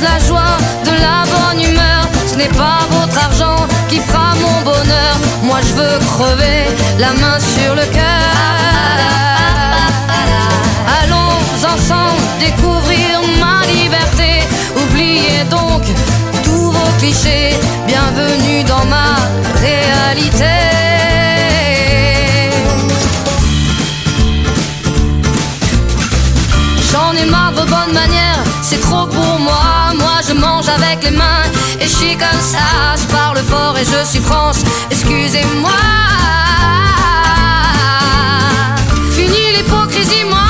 De la joie, de la bonne humeur. Ce n'est pas votre argent qui fera mon bonheur. Moi je veux crever la main sur le cœur. Allons ensemble découvrir ma liberté. Oubliez donc tous vos clichés. Bienvenue dans ma réalité. J'en ai marre de vos bonnes manières, c'est trop pour moi. Avec les mains et je suis comme ça. Je parle fort et je suis France, excusez-moi. Fini l'hypocrisie, moi,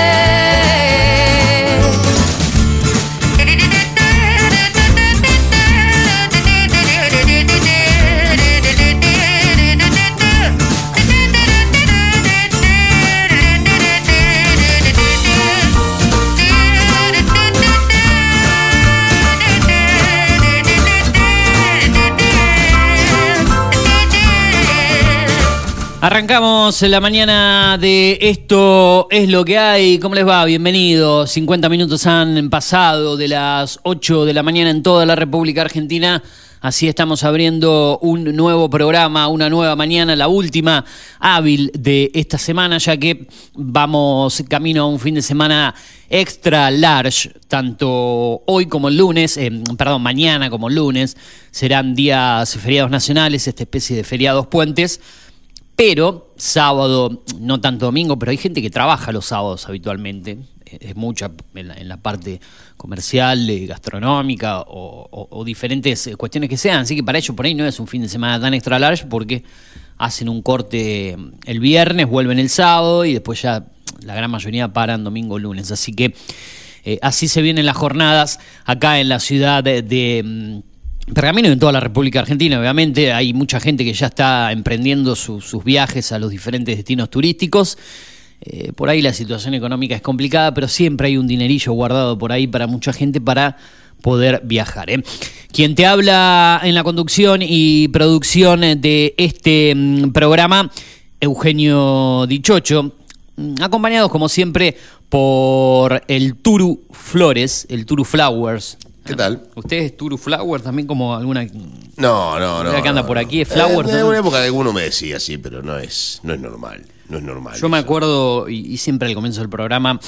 Arrancamos la mañana de Esto es lo que hay. ¿Cómo les va? Bienvenidos. 50 minutos han pasado de las 8 de la mañana en toda la República Argentina. Así estamos abriendo un nuevo programa, una nueva mañana, la última hábil de esta semana, ya que vamos camino a un fin de semana extra large, tanto hoy como el lunes, eh, perdón, mañana como el lunes, serán días feriados nacionales, esta especie de feriados puentes pero sábado, no tanto domingo, pero hay gente que trabaja los sábados habitualmente, es mucha en la, parte comercial, eh, gastronómica o, diferentes eh, cuestiones que sean, así que para ellos por ahí no es un fin de semana tan extra large porque hacen un corte el viernes, vuelven el sábado y después ya la gran mayoría paran domingo lunes, así que eh, así se vienen las jornadas acá en la ciudad de, de, mm, Pergamino en toda la República Argentina, obviamente. Hay mucha gente que ya está emprendiendo su- sus viajes a los diferentes destinos turísticos. Eh, por ahí la situación económica es complicada, pero siempre hay un dinerillo guardado por ahí para mucha gente para poder viajar. ¿eh? Quien te habla en la conducción y producción de este mm, programa, Eugenio Dichocho, mm, acompañados como siempre por el Turu Flores, el Turu Flowers. ¿Qué tal? ¿Usted es Turu Flowers también como alguna... No, no, no. Que anda no, por aquí, es Flowers, Eh, En ¿no? una época alguno me decía así, pero no es, no es normal. No es normal. Yo me acuerdo, y, y siempre al comienzo del programa,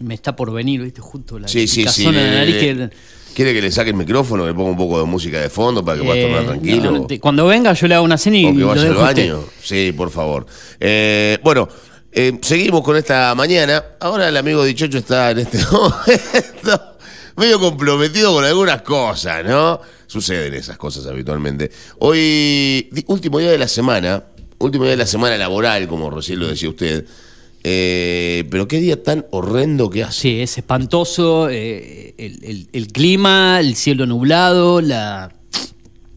me está por venir, ¿viste? Justo la Sí, sí, sí. la le- nariz le- que- ¿Quiere que le saque el micrófono, que le ponga un poco de música de fondo para que pueda eh, tornar tranquilo? no, te- cuando venga yo le hago una cena y o que vaya al usted. baño. Sí, por favor. Eh, bueno, eh, seguimos con esta mañana. Ahora el amigo Dichocho está en este momento medio comprometido con algunas cosas, ¿no? Suceden esas cosas habitualmente. Hoy, último día de la semana, último día de la semana laboral, como recién lo decía usted. Eh, pero qué día tan horrendo que hace. Sí, es espantoso eh, el, clima, el cielo nublado, la,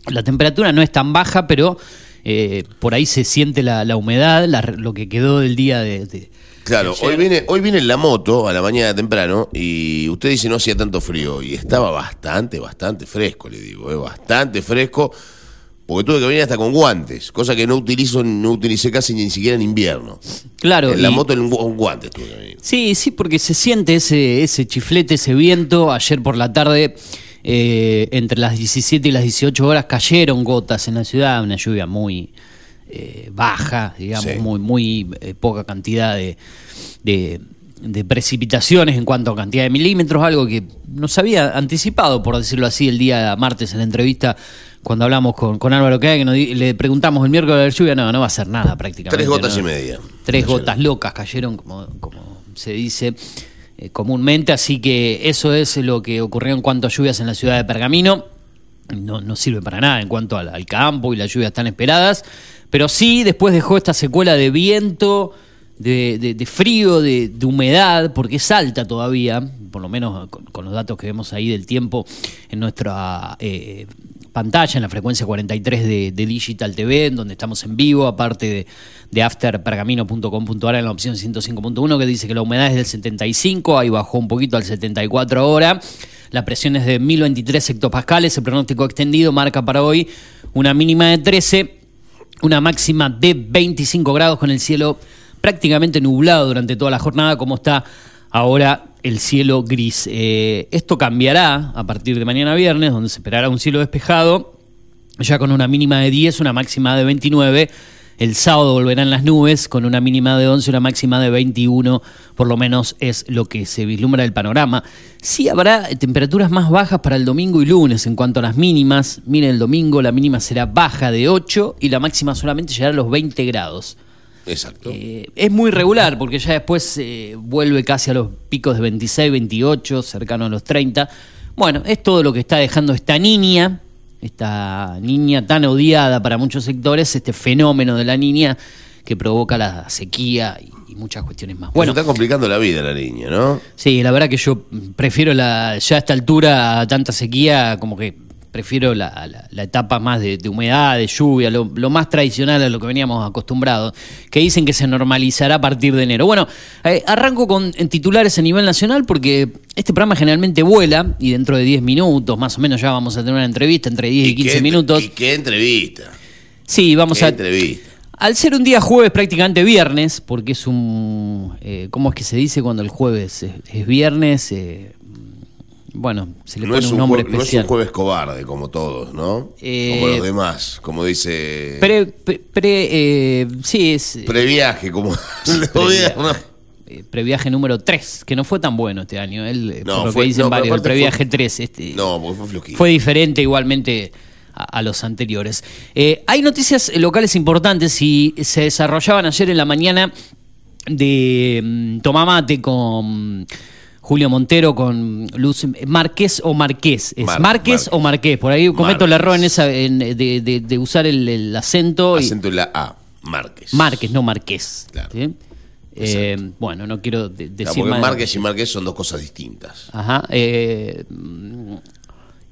la temperatura no es tan baja, pero eh, por ahí se siente la, humedad, lo que quedó del día de- Claro, hoy viene, hoy viene en la moto a la mañana temprano y usted dice no hacía tanto frío y estaba bastante, bastante fresco, le digo, eh, bastante fresco, porque tuve que venir hasta con guantes, cosa que no utilizo, no utilicé casi ni siquiera en invierno. Claro, en la y- moto en gu- con guantes tuve que venir. Sí, sí, porque se siente ese, ese chiflete, ese viento. Ayer por la tarde eh, entre las 17 y las 18 horas cayeron gotas en la ciudad, una lluvia muy eh, baja, digamos, Sí. muy, muy eh, poca cantidad de, de- de precipitaciones en cuanto a cantidad de milímetros, algo que nos había anticipado, por decirlo así, el día martes en la entrevista cuando hablamos con, con Álvaro Cae, que nos di- le preguntamos el miércoles de la lluvia, no, no va a ser nada prácticamente. Tres gotas ¿no? y media. Tres Cayeron. gotas locas cayeron, como, como se dice eh, comúnmente, así que eso es lo que ocurrió en cuanto a lluvias en la ciudad de Pergamino. No, no sirve para nada en cuanto al, campo y las lluvias tan esperadas, pero sí después dejó esta secuela de viento, de, de- de frío, de, de humedad, porque es alta todavía, por lo menos con, los datos que vemos ahí del tiempo en nuestra eh, pantalla, en la frecuencia 43 de, Digital TV, en donde estamos en vivo, aparte de, de afterpergamino.com.ar en la opción 105.1, que dice que la humedad es del 75, ahí bajó un poquito al 74 ahora. La presión es de 1023 hectopascales, el pronóstico extendido marca para hoy una mínima de 13, una máxima de 25 grados con el cielo prácticamente nublado durante toda la jornada, como está ahora el cielo gris. Eh, esto cambiará a partir de mañana viernes, donde se esperará un cielo despejado, ya con una mínima de 10, una máxima de 29. El sábado volverán las nubes con una mínima de 11, una máxima de 21, por lo menos es lo que se vislumbra el panorama. Sí habrá temperaturas más bajas para el domingo y lunes en cuanto a las mínimas. Miren, el domingo la mínima será baja de 8 y la máxima solamente llegará a los 20 grados. Exacto. Eh, es muy regular porque ya después eh, vuelve casi a los picos de 26, 28, cercano a los 30. Bueno, es todo lo que está dejando esta niña, esta niña tan odiada para muchos sectores, este fenómeno de la niña que provoca la sequía y, y muchas cuestiones más. Bueno, Bueno, está complicando la vida la niña, ¿no? sí, la verdad que yo prefiero la, ya a esta altura, tanta sequía, como que prefiero la, la- la etapa más de, de humedad, de lluvia, lo, lo más tradicional a lo que veníamos acostumbrados, que dicen que se normalizará a partir de enero. Bueno, eh, arranco con en titulares a nivel nacional porque este programa generalmente vuela y dentro de 10 minutos, más o menos, ya vamos a tener una entrevista entre 10 y 15 qué- minutos. Y qué entrevista. Sí, vamos qué a... entrevista. Al ser un día jueves, prácticamente viernes, porque es un. eh, ¿Cómo es que se dice cuando el jueves es, es viernes? Eh, bueno, se le No pone es, un un nombre jue- no es un especial. jueves cobarde, como todos, ¿no? Eh, como los demás, como dice. Pre, pre- pre- eh, sí, es. eh, previaje, como. Previaje. eh, previaje número 3, que no fue tan bueno este año. Eh, No, por lo fue- que dicen no, varios, el previaje fue- 3. Este, no, porque fue flojito. fue diferente igualmente a, a los anteriores. Eh, hay noticias locales importantes y se desarrollaban ayer en la mañana de mm, Tomamate con Julio Montero, con Luz Márquez o Marqués. ¿Es Mar- Márquez Márquez. o Marqués? Por ahí cometo el error en esa, en- de, de- de usar el, el acento. Acento en la A. Márquez. Márquez, no Marqués. Claro. ¿sí? Eh, bueno, no quiero de- Claro, decir porque Márquez y Márquez son dos cosas distintas. Ajá. eh,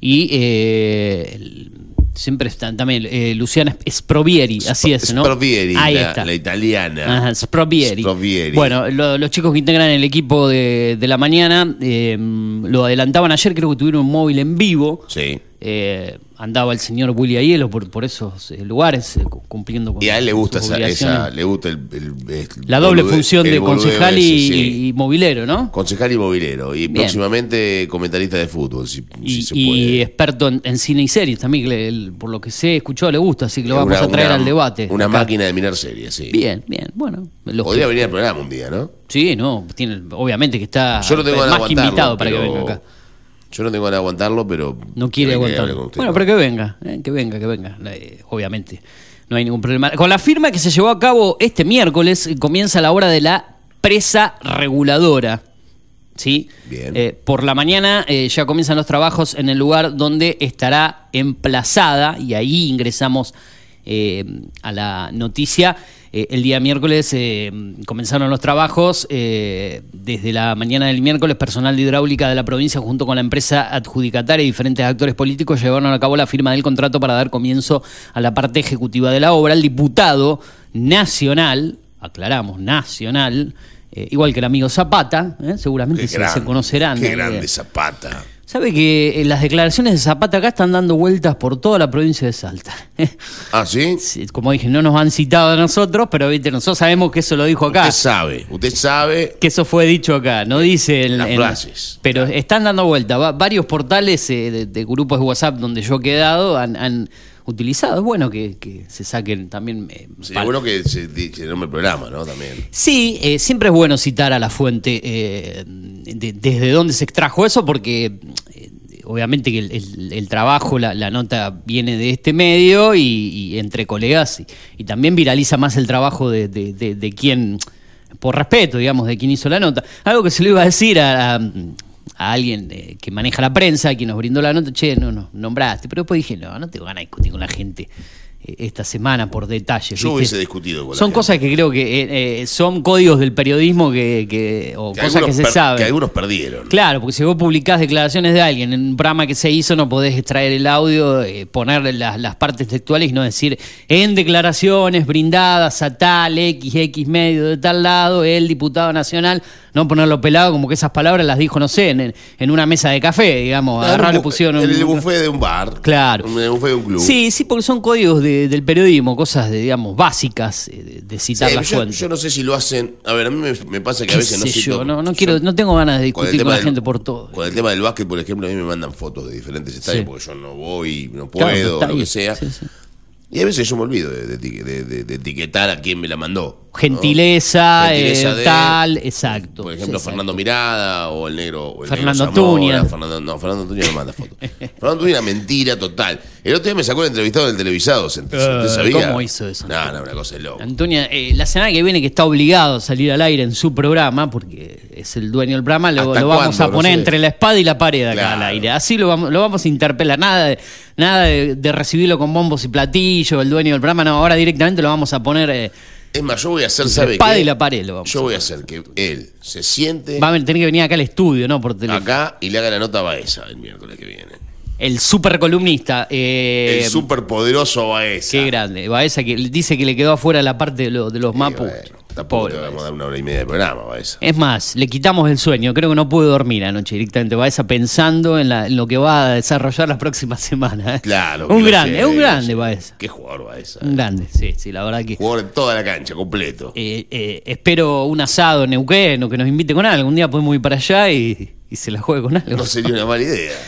y eh, el- siempre están también eh, Luciana Sprovieri, así es, ¿no? Sprovieri, Ahí la, está. la italiana. Ajá, Sprovieri. Sprovieri. Bueno, lo- los chicos que integran el equipo de, de la mañana eh, lo adelantaban ayer, creo que tuvieron un móvil en vivo. Sí. Eh, andaba el señor Willy Aiello por, por esos eh, lugares, eh, cu- cumpliendo con Y a él le gusta esa, esa- le gusta el, el- el- La doble bolude- función de concejal ese, y, sí. y movilero, ¿no? Concejal y movilero. Y Bien. próximamente comentarista de fútbol, si, Y, si se y puede. experto en, en cine y series también, que le- el- por lo que sé, escuchó, le gusta, así que lo Una- vamos a traer una- al debate. Una Acá. máquina de mirar series, sí. Bien, bien, bueno. Podría que- venir al programa un día, ¿no? Sí, no, tiene, obviamente que está Yo tengo más que invitado para que venga acá. Yo no tengo ganas de aguantarlo, pero. No quiere aguantarlo. usted, Bueno, ¿no? pero que venga, eh, que venga, que venga, eh, obviamente. No hay ningún problema. Con la firma que se llevó a cabo este miércoles, eh, comienza la hora de la presa reguladora. ¿Sí? Bien. Eh, por la mañana eh, ya comienzan los trabajos en el lugar donde estará emplazada, y ahí ingresamos eh, a la noticia. Eh, el día miércoles eh, comenzaron los trabajos. eh, desde la mañana del miércoles, personal de hidráulica de la provincia, junto con la empresa adjudicataria y diferentes actores políticos, llevaron a cabo la firma del contrato para dar comienzo a la parte ejecutiva de la obra. El diputado nacional, aclaramos, nacional, eh, igual que el amigo Zapata, eh, seguramente se, se conocerán. Qué grande Zapata. Sabe que eh, las declaraciones de Zapata acá están dando vueltas por toda la provincia de Salta. ¿Ah, sí? Sí, Como dije, no nos han citado a nosotros, pero ¿viste? nosotros sabemos que eso lo dijo acá. Usted sabe, usted sabe. Que eso fue dicho acá, no dice en Las en- frases. Pero están dando vuelta. Va- varios portales eh, de, de grupos de WhatsApp donde yo he quedado han, han utilizado. Es bueno que, que se saquen también. eh, Sería pal- bueno que se, se nombre el programa, ¿no? También. Sí, eh, siempre es bueno citar a la fuente eh, de- desde dónde se extrajo eso, porque obviamente que el, el- el trabajo, la, la nota viene de este medio y, y entre colegas, y, y también viraliza más el trabajo de, de- de- de quien, por respeto, digamos, de quien hizo la nota. Algo que se lo iba a decir a, a- a alguien eh, que maneja la prensa, quien nos brindó la nota, che, no, no, nombraste, pero después dije, no, no tengo ganas de discutir con la gente esta semana por detalles. Yo ¿viste? hubiese discutido con la Son gente. cosas que creo que eh, eh, son códigos del periodismo que, que- o Que cosas que se saben. Que algunos perdieron. Claro, porque si vos publicás declaraciones de alguien en un programa que se hizo, no podés extraer el audio, eh, poner las, las partes textuales y no decir en declaraciones brindadas a tal X, X medio de tal lado, el diputado nacional, no ponerlo pelado como que esas palabras las dijo, no sé, en, en una mesa de café, digamos, agarrar le un pusieron En un- el buffet de un bar. Claro. En el buffet de un club. Sí, sí, porque son códigos de- del periodismo, cosas de, digamos, básicas eh, de, de Sí, citar la yo, fuente. yo no sé si lo hacen. A ver, a mí me, me pasa que a ¿Qué veces no sé cito- yo? No, no yo- quiero, no tengo ganas de discutir con, la del- gente por todo. Con el tema del básquet, por ejemplo, a mí me mandan fotos de diferentes estadios Sí. porque yo no voy, no puedo, lo que sea. Sí, sí. Y a veces yo me olvido de, de eti- de- de- de etiquetar a quien me la mandó. ¿no? Gentileza, Gentileza eh, tal, exacto. Por ejemplo, Fernando. Mirada o el negro. o el Fernando negro Zamora, Tuña. Fernando, no, Fernando Tuña no manda fotos. Fernando Tuña, mentira total. El otro día me sacó el entrevistado del televisado. ¿se- ¿Usted Eh, sabía? ¿cómo hizo eso, No, no, una cosa de loco. Antonia, eh, la semana que viene que está obligado a salir al aire en su programa, porque es el dueño del programa, lo, ¿Hasta lo vamos cuándo? a No poner sé. entre la espada y la pared acá Claro. al aire. Así lo vamos, lo vamos a interpelar. Nada, de, nada de, de recibirlo con bombos y platillos, el dueño del programa. No, ahora directamente lo vamos a poner eh, Es más, yo voy a hacer, ¿sabe espada qué? y la pared. Lo vamos Yo a voy a hacer. que él se siente Va a tener que venir acá al estudio, ¿no? Por teléfono. acá y le haga la nota a Baeza el miércoles que viene. El super columnista. eh, el superpoderoso Baeza. Qué grande. Baeza que dice que le quedó afuera la parte de, lo- de los Y mapus. bueno, tampoco Pobre te vamos a dar una hora y media de programa, Baeza. Es más, le quitamos el sueño. Creo que no pude dormir anoche directamente. Baeza pensando en, la- en lo que va a desarrollar las próximas semanas. ¿eh? Claro. Un grande, es un grande. Baeza. Qué jugador Baeza. Un grande, sí, sí, la verdad que. Jugador en toda la cancha, completo. eh, eh, espero un asado en Neuquén o que nos invite con algo. Un día podemos ir para allá y, y se la juegue con algo. No sería una mala idea.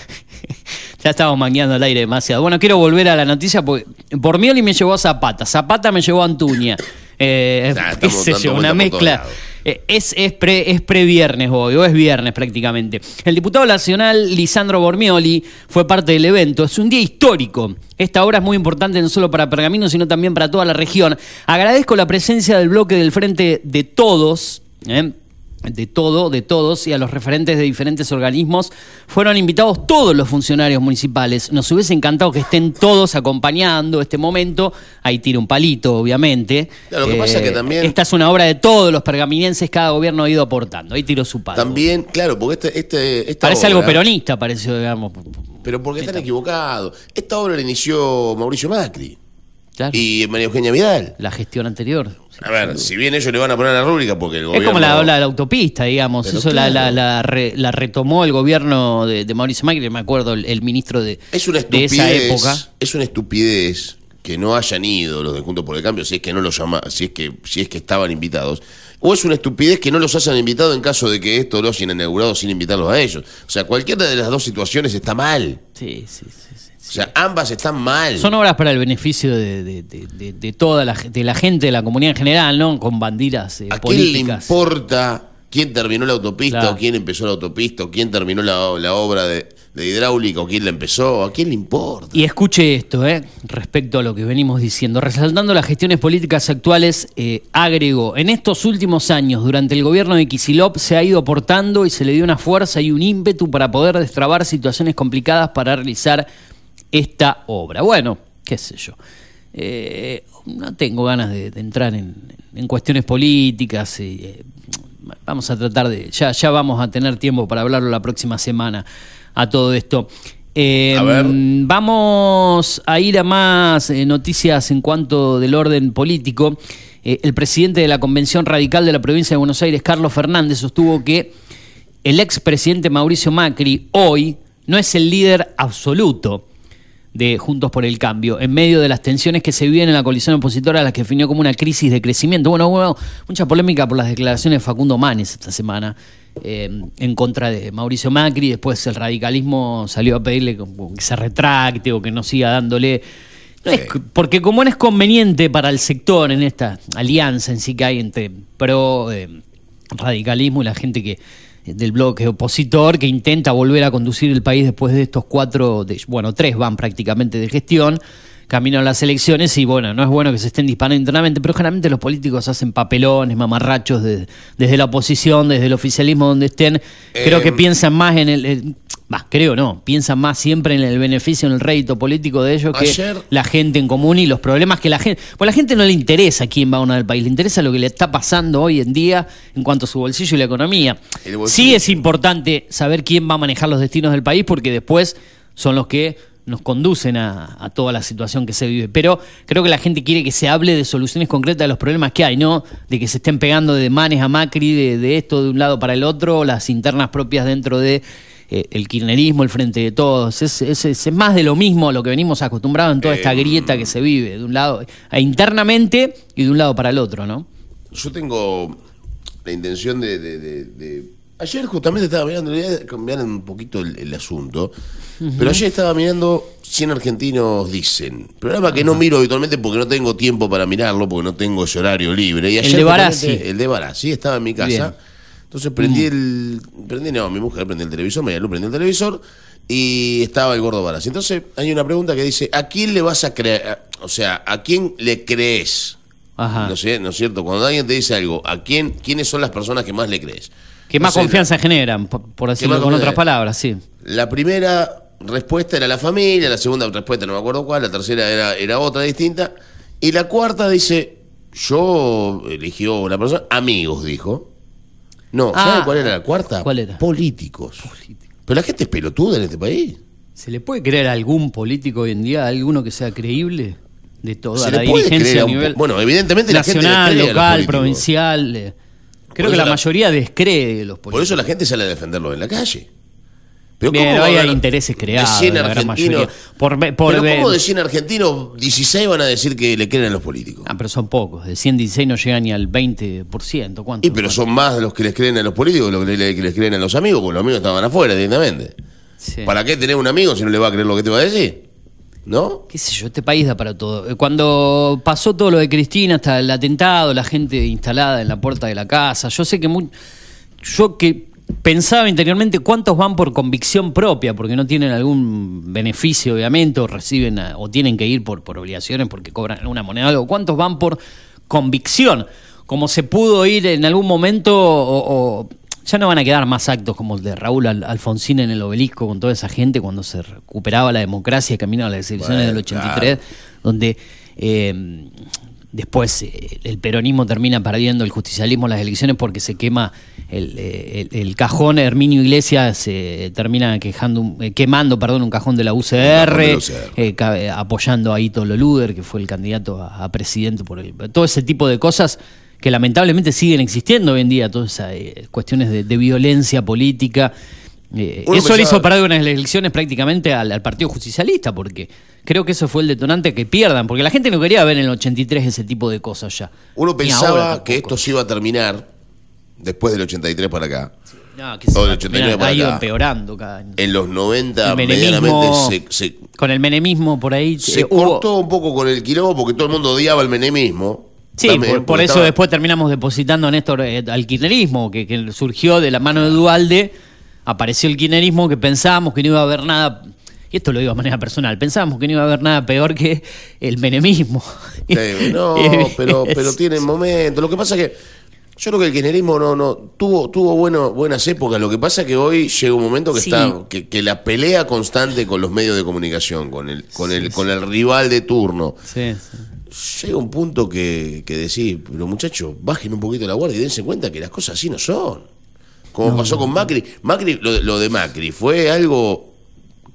Ya estamos mangueando al aire demasiado. Bueno, quiero volver a la noticia porque Bormioli me llevó a Zapata, Zapata me llevó a Antuña. Eh, Nah, qué estamos sé dando yo, una mezcla. Eh, es, es, pre, es previernes hoy, o es viernes prácticamente. El diputado nacional Lisandro Bormioli fue parte del evento. Es un día histórico. Esta obra es muy importante no solo para Pergamino, sino también para toda la región. Agradezco la presencia del bloque del Frente de Todos. ¿eh? De todo, de todos y a los referentes de diferentes organismos. Fueron invitados todos los funcionarios municipales. Nos hubiese encantado que estén todos acompañando este momento. Ahí tira un palito, obviamente. Eh, lo que pasa es que también- Esta es una obra de todos los pergaminenses, cada gobierno ha ido aportando. Ahí tiró su palo. También, claro, porque este, este, esta Parece algo peronista, pareció, digamos. Pero porque están equivocados. Esta obra la inició Mauricio Macri Claro. y María Eugenia Vidal. La gestión anterior. A ver, si bien ellos le van a poner la rúbrica porque el Es gobierno... como la habla de la autopista, digamos. Pero Eso la, claro. la, la re- la retomó el gobierno de, de Mauricio Macri, me acuerdo, el, el ministro de, Es una de estupidez. esa época. Es una estupidez que no hayan ido los de Juntos por el Cambio, si es que no los llama, si es que, si es que estaban invitados. O es una estupidez que no los hayan invitado en caso de que esto lo hayan inaugurado sin invitarlos a ellos. O sea, cualquiera de las dos situaciones está mal. Sí, sí, sí. sí. O sea, ambas están mal. Son obras para el beneficio de, de- de- toda la, de la gente de la comunidad en general, ¿no? Con banderas eh, ¿A quién le políticas. importa quién terminó la autopista Claro. o quién empezó la autopista o quién terminó la, la obra de, de hidráulica o quién la empezó? ¿A quién le importa? Y escuche esto, ¿eh? respecto a lo que venimos diciendo. Resaltando las gestiones políticas actuales, eh, agregó, en estos últimos años, durante el gobierno de Kisilov, se ha ido aportando y se le dio una fuerza y un ímpetu para poder destrabar situaciones complicadas para realizar esta obra. Bueno, qué sé yo. Eh, no tengo ganas de, de entrar en, en cuestiones políticas. eh, vamos a tratar de. Ya, ya vamos a tener tiempo para hablarlo la próxima semana a todo esto. Eh, A ver. Vamos a ir a más noticias en cuanto del orden político. El presidente de la Convención Radical de la provincia de Buenos Aires, Carlos Fernández, sostuvo que el expresidente Mauricio Macri hoy no es el líder absoluto de Juntos por el Cambio, en medio de las tensiones que se viven en la coalición opositora, a las que definió como una crisis de crecimiento. Bueno, hubo mucha polémica por las declaraciones de Facundo Manes esta semana eh, en contra de Mauricio Macri, después el radicalismo salió a pedirle que se retracte o que no siga dándole... porque como no es conveniente para el sector en esta alianza en sí que hay entre pro eh, radicalismo y la gente que del bloque opositor que intenta volver a conducir el país después de estos cuatro, de, bueno, tres van prácticamente de gestión, camino a las elecciones y bueno, no es bueno que se estén disparando internamente, pero generalmente los políticos hacen papelones, mamarrachos desde la oposición, desde el oficialismo donde estén, creo que em, piensan más en el, creo no, piensan más siempre en el beneficio, en el rédito político de ellos que la gente en común y los problemas que la gente. Pues a la gente no le interesa quién va a ganar el país, le interesa lo que le está pasando hoy en día en cuanto a su bolsillo y la economía. Sí es importante saber quién va a manejar los destinos del país porque después son los que nos conducen a, toda la situación que se vive. Pero creo que la gente quiere que se hable de soluciones concretas de los problemas que hay, no de que se estén pegando de manes a Macri, de, de esto de un lado para el otro, las internas propias dentro de eh, el kirchnerismo, el frente de todos. Es, es, más de lo mismo a lo que venimos acostumbrados en toda esta grieta que se vive, de un lado eh, internamente y de un lado para el otro, ¿no? Yo tengo la intención de, Ayer justamente estaba mirando, voy a cambiar un poquito el, asunto, pero ayer estaba mirando 100 argentinos dicen, programa que no miro habitualmente porque no tengo tiempo para mirarlo, porque no tengo ese horario libre. Y ayer el de Barassi. El de Barassi, estaba en mi casa. Entonces prendí mm. el. Prendí, no, mi mujer prendí el televisor, me prendí el televisor y estaba el gordo Baras. Entonces hay una pregunta que dice: ¿a quién le vas a creer? O sea, ¿a quién le crees? Ajá. No, sé, ¿No es cierto? Cuando alguien te dice algo, ¿a quién, quiénes son las personas que más le crees? Que más confianza generan, por, decirlo con otras palabras, sí. La primera respuesta era la familia, la segunda respuesta no me acuerdo cuál, la tercera era, era otra distinta, y la cuarta dice, yo eligió una persona, amigos, dijo. No, ¿sabe ah, cuál era la cuarta? ¿Cuál era? Políticos. Pero la gente es pelotuda en este país. ¿Se le puede creer a algún político hoy en día, alguno que sea creíble? De toda la dirigencia a nivel Bueno, evidentemente nacional, local, provincial. Eh. Creo que la, mayoría descree de los políticos. Por eso la gente sale a defenderlo en la calle. Pero, ¿cómo hay intereses creados. De 100 argentinos, por, por, pero ¿cómo de 100 argentinos 16 van a decir que le creen a los políticos? Ah, pero son pocos. De 116 no llegan ni al 20%. ¿Cuánto? Y pero son más los que les creen a los políticos que los que les creen a los amigos, porque los amigos estaban afuera directamente. ¿Para qué tener un amigo si no le va a creer lo que te va a decir? ¿No? Qué sé yo, este país da para todo. Cuando pasó todo lo de Cristina, hasta el atentado, la gente instalada en la puerta de la casa, yo sé que muy, yo que pensaba interiormente cuántos van por convicción propia, porque no tienen algún beneficio, obviamente, o reciben o tienen que ir por, por obligaciones porque cobran una moneda o algo. ¿Cuántos van por convicción? Como se pudo ir en algún momento, o, ya no van a quedar más actos como el de Raúl Alfonsín en el obelisco con toda esa gente cuando se recuperaba la democracia y caminaba a las elecciones del 83, donde eh, después eh, el peronismo termina perdiendo el justicialismo en las elecciones porque se quema el, eh, el, cajón, Herminio Iglesias se termina quejando, eh, quemando perdón, un cajón de la UCR, apoyando a Ito Loluder, que fue el candidato a, presidente por el, todo ese tipo de cosas que lamentablemente siguen existiendo hoy en día, todas esas cuestiones de, violencia política. Eso le hizo parar unas elecciones prácticamente al Partido Justicialista, porque creo que eso fue el detonante que pierdan, porque la gente no quería ver en el 83 ese tipo de cosas ya. Uno pensaba que esto se iba a terminar después del 83 para acá. No, que se ha ido empeorando cada año. En los 90 medianamente se, Con el menemismo por ahí... Se cortó un poco con el quilombo porque todo el mundo odiaba el menemismo. Sí, por, eso después terminamos depositando a Néstor eh, al kirchnerismo, que, que, surgió de la mano de Dualde, apareció el kirchnerismo que pensábamos que no iba a haber nada y esto lo digo de manera personal, pensábamos que no iba a haber nada peor que el menemismo. no, pero, pero tiene momentos. Lo que pasa es que yo creo que el kirchnerismo no, no, tuvo, tuvo bueno, buenas épocas. Lo que pasa es que hoy llega un momento que está, que, la pelea constante con los medios de comunicación, con el, con el, con el rival de turno. Llega un punto que, que decís, pero muchachos, bajen un poquito la guardia y dense cuenta que las cosas así no son. Como pasó con Macri. Macri, lo de Macri fue algo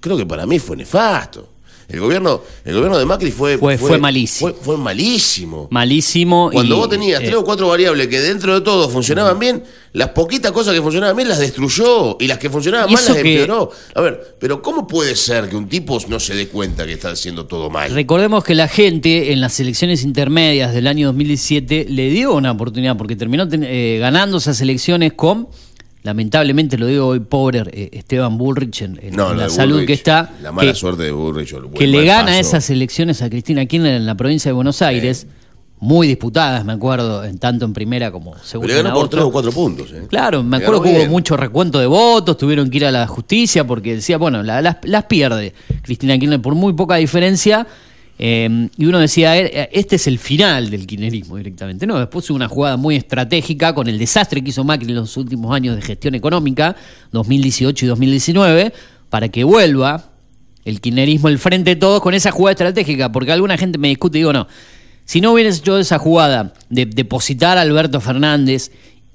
creo que para mí fue nefasto. El gobierno, el gobierno de Macri fue, Fue- fue malísimo. Fue, fue malísimo. Malísimo. Cuando y, vos tenías eh, tres o cuatro variables que dentro de todo funcionaban bien, las poquitas cosas que funcionaban bien las destruyó y las que funcionaban mal las que- empeoró. A ver, pero ¿cómo puede ser que un tipo no se dé cuenta que está haciendo todo mal? Recordemos que la gente en las elecciones intermedias del año 2017 le dio una oportunidad porque terminó ten- eh, ganando esas elecciones con, lamentablemente lo digo hoy, pobre eh, Esteban Bullrich en, en No, lo la salud Bullrich, que está. La mala que- suerte de Bullrich. el que le gana paso. esas elecciones a Cristina Kirchner en la provincia de Buenos Aires, muy disputadas, me acuerdo, en tanto en primera como Pero segunda. le ganó por tres o cuatro puntos. ¿eh? Claro, me acuerdo que hubo mucho recuento de votos, tuvieron que ir a la justicia porque decía, bueno, la- las, las pierde Cristina Kirchner por muy poca diferencia. Eh, y uno decía, eh, este es el final del kirchnerismo directamente. No, después hubo una jugada muy estratégica con el desastre que hizo Macri en los últimos años de gestión económica, 2018 y 2019, para que vuelva el kirchnerismo el frente de todos con esa jugada estratégica, porque alguna gente me discute y digo, no, si no hubieras hecho esa jugada de depositar a Alberto Fernández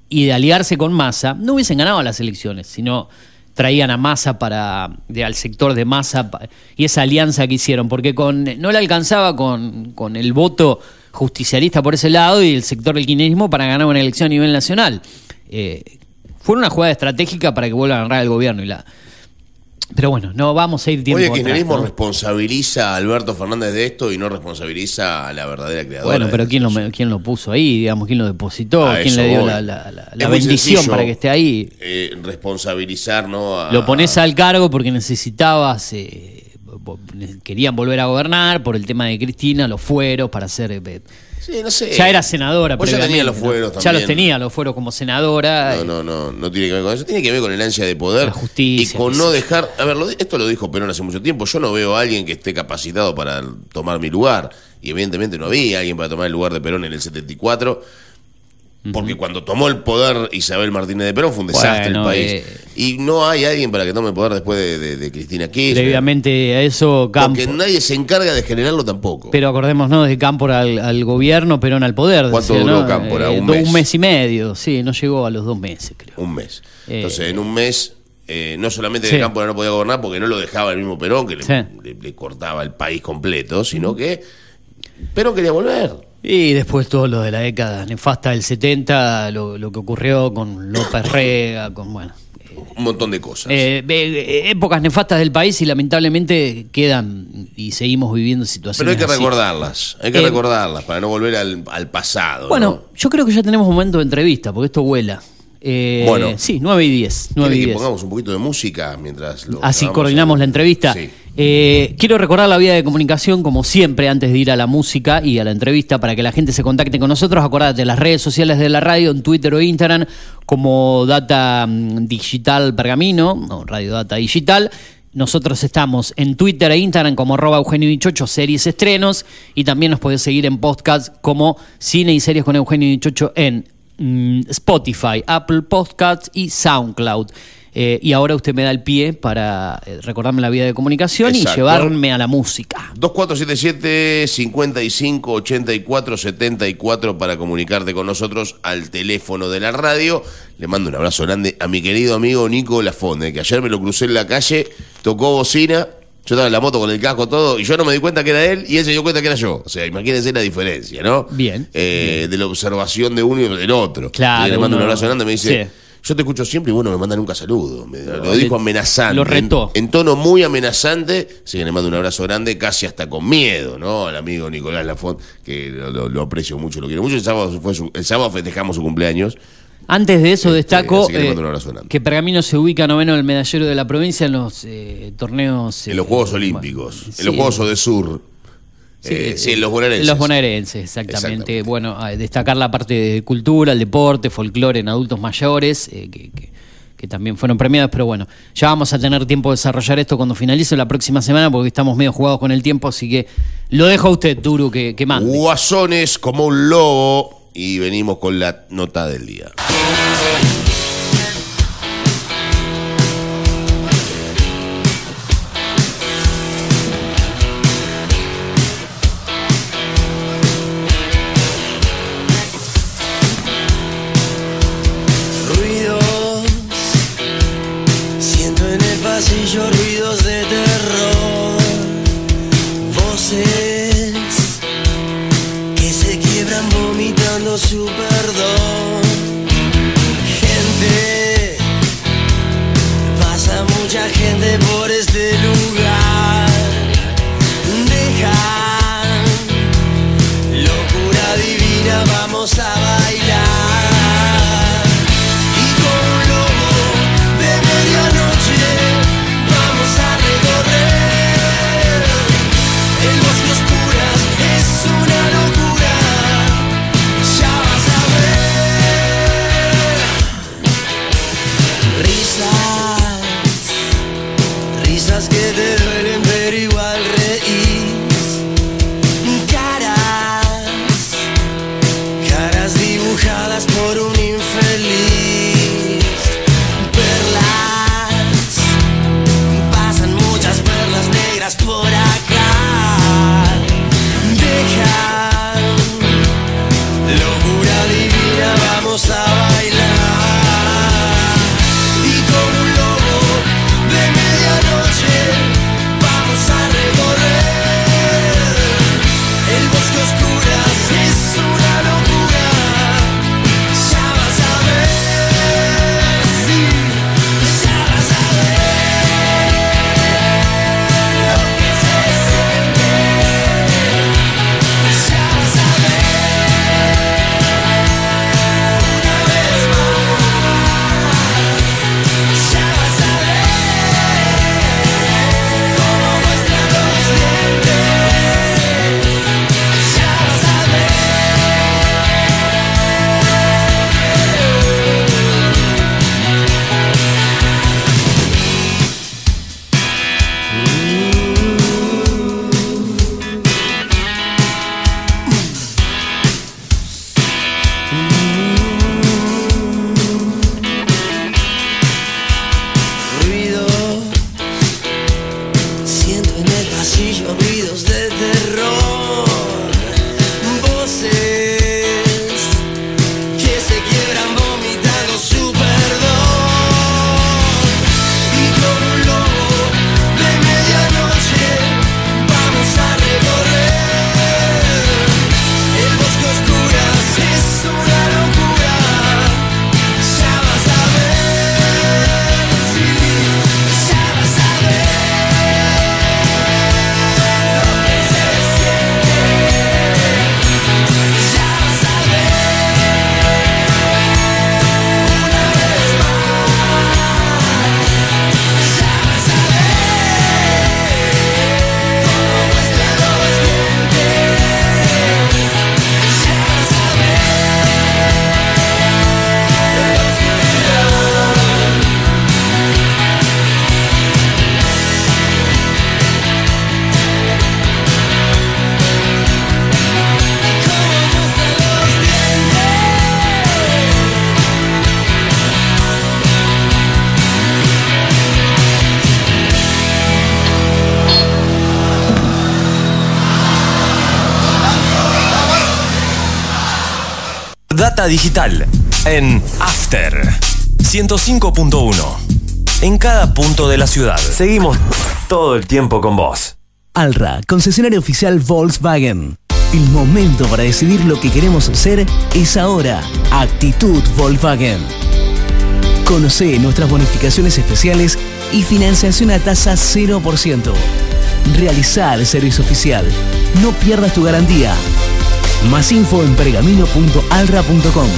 y de aliarse con Massa, no hubiesen ganado las elecciones, sino traían a Massa para de, al sector de Massa y esa alianza que hicieron, porque con no le alcanzaba con, con el voto justicialista por ese lado y el sector del kirchnerismo para ganar una elección a nivel nacional. Eh, fue una jugada estratégica para que vuelva a ganar el gobierno y la pero bueno, no vamos a ir tiempo Oye, el atrás, kirchnerismo ¿no? responsabiliza a Alberto Fernández de esto y no responsabiliza a la verdadera creadora. Bueno, pero ¿quién lo, quién lo puso ahí? Digamos, ¿quién lo depositó? A ¿Quién le dio voy. la, la- la- la bendición sencillo, para que esté ahí? eh, responsabilizar, ¿no? A- Lo pones al cargo porque necesitabas, eh, querían volver a gobernar por el tema de Cristina, los fueros para hacer... eh, Sí, no sé. ya era senadora Vos ya previamente, tenías los ¿no? fueros Ya también. los tenía, los fueros como senadora. No, no, no, no tiene que ver con eso. Tiene que ver con el ansia de poder. La justicia, Y con no dejar. A ver, esto lo dijo Perón hace mucho tiempo. Yo no veo a alguien que esté capacitado para tomar mi lugar. Y evidentemente no había alguien para tomar el lugar de Perón en el 74. Porque cuando tomó el poder Isabel Martínez de Perón fue un desastre Bueno, el país. eh. y no hay alguien para que tome el poder después de, de- de Cristina Kirchner. Previamente a eso, Campo. Porque nadie se encarga de generarlo tampoco. Pero acordémonos de Cámpora al, al gobierno, Perón al poder. ¿Cuánto decía, duró ¿no? Cámpora? Eh, ¿Un do- mes? y medio, sí, no llegó a los dos meses, creo. Un mes. Eh, Entonces, en un mes, eh, no solamente Sí. que Cámpora no podía gobernar porque no lo dejaba el mismo Perón, que le, Sí. le- le cortaba el país completo, sino que Perón quería volver. Y después todo lo de la década nefasta del 70, lo, lo que ocurrió con López Rega, con, bueno, Un montón de cosas. eh, eh, épocas nefastas del país y lamentablemente quedan y seguimos viviendo Pero situaciones hay que así. recordarlas, hay que Eh, recordarlas para no volver al, al pasado. Bueno, ¿no? yo creo que ya tenemos momento de entrevista, porque esto vuela. Eh, Bueno. Sí, 9 y 10. 9 ¿Quiere y que 10. pongamos un poquito de música mientras lo Así coordinamos la entrevista. Sí. Eh, quiero recordar la vía de comunicación, como siempre, antes de ir a la música y a la entrevista, para que la gente se contacte con nosotros. Acordate, las redes sociales de la radio, en Twitter o Instagram, como Data mm, Digital Pergamino, Radio Data Digital. Nosotros estamos en Twitter e Instagram como arroba Eugenio Dichocho, series estrenos, y también nos podés seguir en podcast como Cine y Series con Eugenio Dichocho en mm, Spotify, Apple Podcasts y SoundCloud. Eh, y ahora usted me da el pie para eh, recordarme la vía de comunicación Exacto. y llevarme a la música. 2477-5584-74 para comunicarte con nosotros al teléfono de la radio. Le mando un abrazo grande a mi querido amigo Nico Lafonde, que ayer me lo crucé en la calle, tocó bocina. Yo estaba en la moto con el casco todo y yo no me di cuenta que era él y él se dio cuenta que era yo. O sea, imagínense la diferencia, ¿no? Bien, Eh, De la observación de uno y del otro. Claro, Y le mando un abrazo grande y me dice, sí. Yo te escucho siempre y vos no me mandan nunca saludo. Me- lo dijo amenazante. lo retó. En, en tono muy amenazante, así que le mando un abrazo grande, casi hasta con miedo, ¿no? Al amigo Nicolás Lafont, que lo, lo- lo aprecio mucho, lo quiero mucho. El sábado, fue su- el sábado festejamos su cumpleaños. Antes de eso Este, destaco que eh, que Pergamino se ubica noveno en el medallero de la provincia en los eh, torneos... En los eh, Juegos bueno, Olímpicos, sí, en los Juegos de Sur. Eh, sí, en los bonaerenses. Los bonaerenses, exactamente. Exactamente. Bueno, destacar la parte de cultura, el deporte, folclore en adultos mayores, eh, que, que- que también fueron premiados, pero bueno, ya vamos a tener tiempo de desarrollar esto cuando finalice la próxima semana, porque estamos medio jugados con el tiempo, así que lo dejo a usted, Turu, que, que mande. Guasones como un lobo. Y venimos con la nota del día. Digital en After 105.1. En cada punto de la ciudad. Seguimos todo el tiempo con vos. Alra, concesionario oficial Volkswagen. El momento para decidir lo que queremos hacer es ahora. Actitud Volkswagen. Conoce nuestras bonificaciones especiales y financiación a tasa 0%. Realizar el servicio oficial. No pierdas tu garantía. Más info en pergamino.alra.com.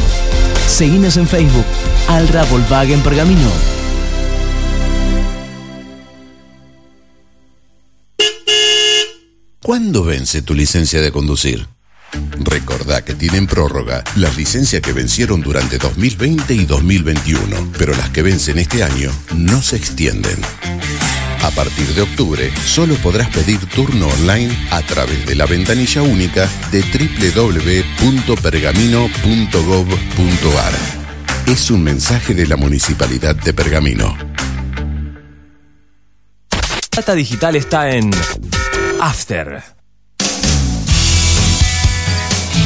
Seguinos en Facebook. Alra Volkswagen Pergamino. ¿Cuándo vence tu licencia de conducir? Recordá que tienen prórroga las licencias que vencieron durante 2020 y 2021, pero las que vencen este año no se extienden. A partir de octubre, solo podrás pedir turno online a través de la ventanilla única de www.pergamino.gov.ar. Es un mensaje de la Municipalidad de Pergamino. Data digital está en After.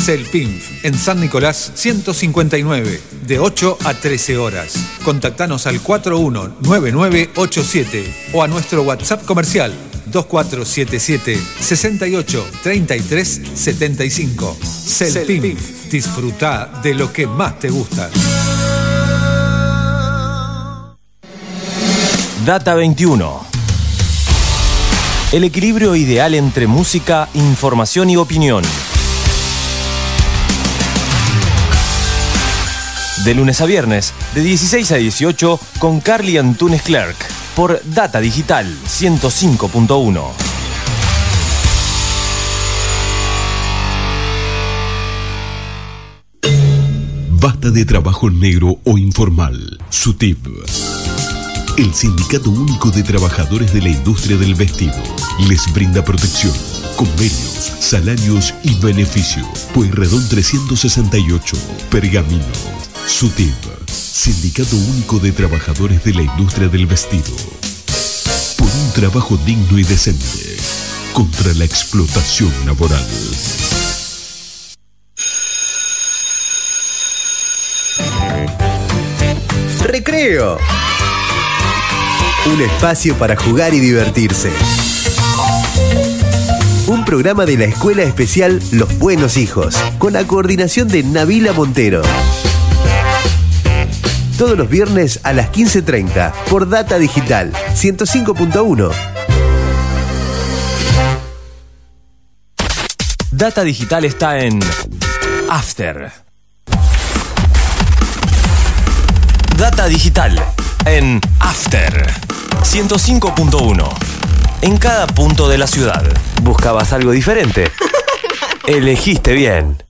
Celpinf, en San Nicolás 159, de 8 a 13 horas. Contactanos al 419987 o a nuestro WhatsApp comercial 2477 68 33 75. Celpinf, disfruta de lo que más te gusta. Data 21. El equilibrio ideal entre música, información y opinión. De lunes a viernes, de 16 a 18, con Carly Antunes Clerk, por Data Digital 105.1. Basta de trabajo negro o informal. SUTIP. El Sindicato Único de Trabajadores de la Industria del Vestido les brinda protección, convenios, salarios y beneficio. Pueyrredón 368, Pergamino. SUTIP. Sindicato Único de Trabajadores de la Industria del Vestido. Por un trabajo digno y decente. Contra la explotación laboral. Recreo. Un espacio para jugar y divertirse. Un programa de la Escuela Especial Los Buenos Hijos, con la coordinación de Navila Montero. Todos los viernes a las 15.30 por Data Digital 105.1. Data Digital está en After. Data Digital en After 105.1. En cada punto de la ciudad. ¿Buscabas algo diferente? Elegiste bien.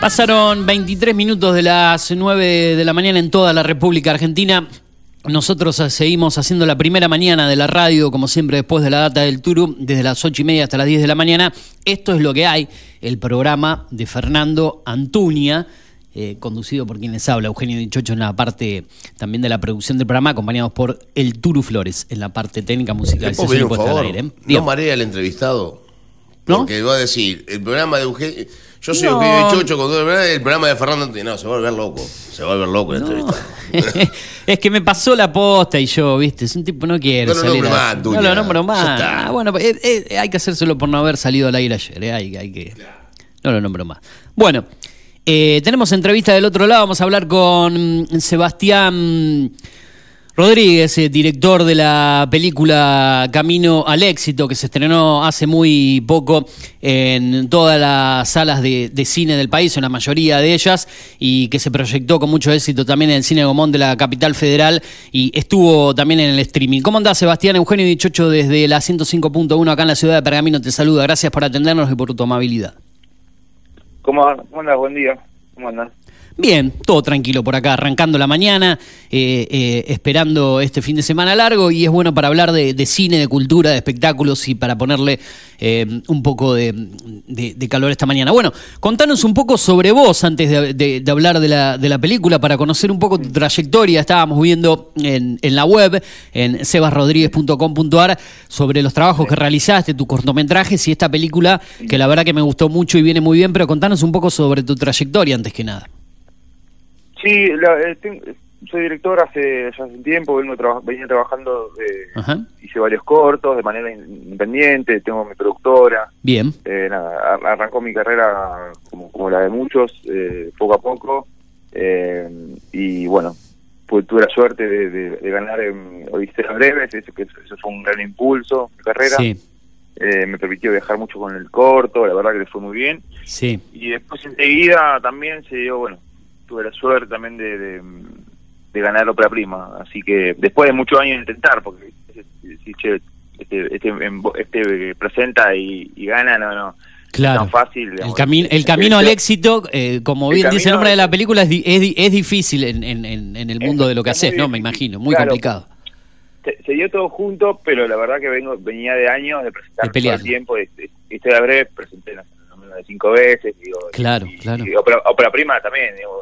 Pasaron 23 minutos de las 9 de la mañana en toda la República Argentina. Nosotros eh, seguimos haciendo la primera mañana de la radio, como siempre después de la data del Turu, desde las 8 y media hasta las 10 de la mañana. Esto es lo que hay, el programa de Fernando Antuña, eh, conducido por quien les habla, Eugenio Dichocho en la parte también de la producción del programa, acompañados por el Turu Flores en la parte técnica musical. ¿Le puedo Ese pedir sí un puesto al favor? aire, ¿eh? No marea al entrevistado. ¿No? Porque va a decir, el programa de Eugenio. Yo soy No. Eugenio Chocho con todo el programa, el programa de Fernando. No, se va a volver loco. Se va a volver loco el entrevistado. es que me pasó la posta y yo, viste, es un tipo no quiere No lo salir. nombro más, no lo nombro más. Ah, bueno, eh, eh, hay que hacérselo por no haber salido al aire ayer, eh, hay, hay que. No lo nombro más. Bueno, eh, tenemos entrevista del otro lado, vamos a hablar con mm, Sebastián Rodríguez, eh, director de la película Camino al Éxito, que se estrenó hace muy poco en todas las salas de, de cine del país, en la mayoría de ellas, y que se proyectó con mucho éxito también en el Cine Gomón de la capital federal y estuvo también en el streaming. ¿Cómo andás, Sebastián? Eugenio Dichocho desde la 105.1 acá en la ciudad de Pergamino te saluda. Gracias por atendernos y por tu amabilidad. ¿Cómo, cómo andas? Buen día. ¿Cómo andas? Bien, todo tranquilo por acá, arrancando la mañana, eh, eh, esperando este fin de semana largo y es bueno para hablar de, cine, de cultura, de espectáculos y para ponerle eh, un poco de, calor esta mañana. Bueno, contanos un poco sobre vos antes de, hablar de la, de la película, para conocer un poco tu trayectoria. Estábamos viendo en, en la web, en sebasrodríguez.com.ar, sobre los trabajos que realizaste, tus cortometrajes y esta película que la verdad que me gustó mucho y viene muy bien, pero contanos un poco sobre tu trayectoria antes que nada. Sí, la- eh, ten- soy director hace ya hace un tiempo, vengo traba- venía trabajando, eh, hice varios cortos de manera in- independiente, tengo mi productora. Bien. Eh, nada, ar- arrancó mi carrera como, como la de muchos, eh, poco a poco. eh, y bueno, pues tuve la suerte de, de- de ganar en Odisea Breves, eso, que eso, fue un gran impulso mi carrera. Sí, Eh, me permitió viajar mucho con el corto, la verdad que le fue muy bien. sí. Y después enseguida también se dio, bueno, tuve la suerte también de, de, de ganar ópera prima. Así que después de muchos años de intentar, porque si che, este, este, en- este presenta y, y gana, no, no. Claro. tan fácil. El, cami- el camino al éxito, eh, como El bien dice el nombre de la película, es, di- es, di- es difícil en, en- en- en el mundo de lo que es haces, ¿no? Me imagino, muy Claro. complicado. se, dio todo junto, pero la verdad que vengo venía de años de presentar De todo el tiempo. y- y- Historia breve, presenté no, de cinco veces. Digo, Claro, y, claro. y ópera, ópera prima también. Digo.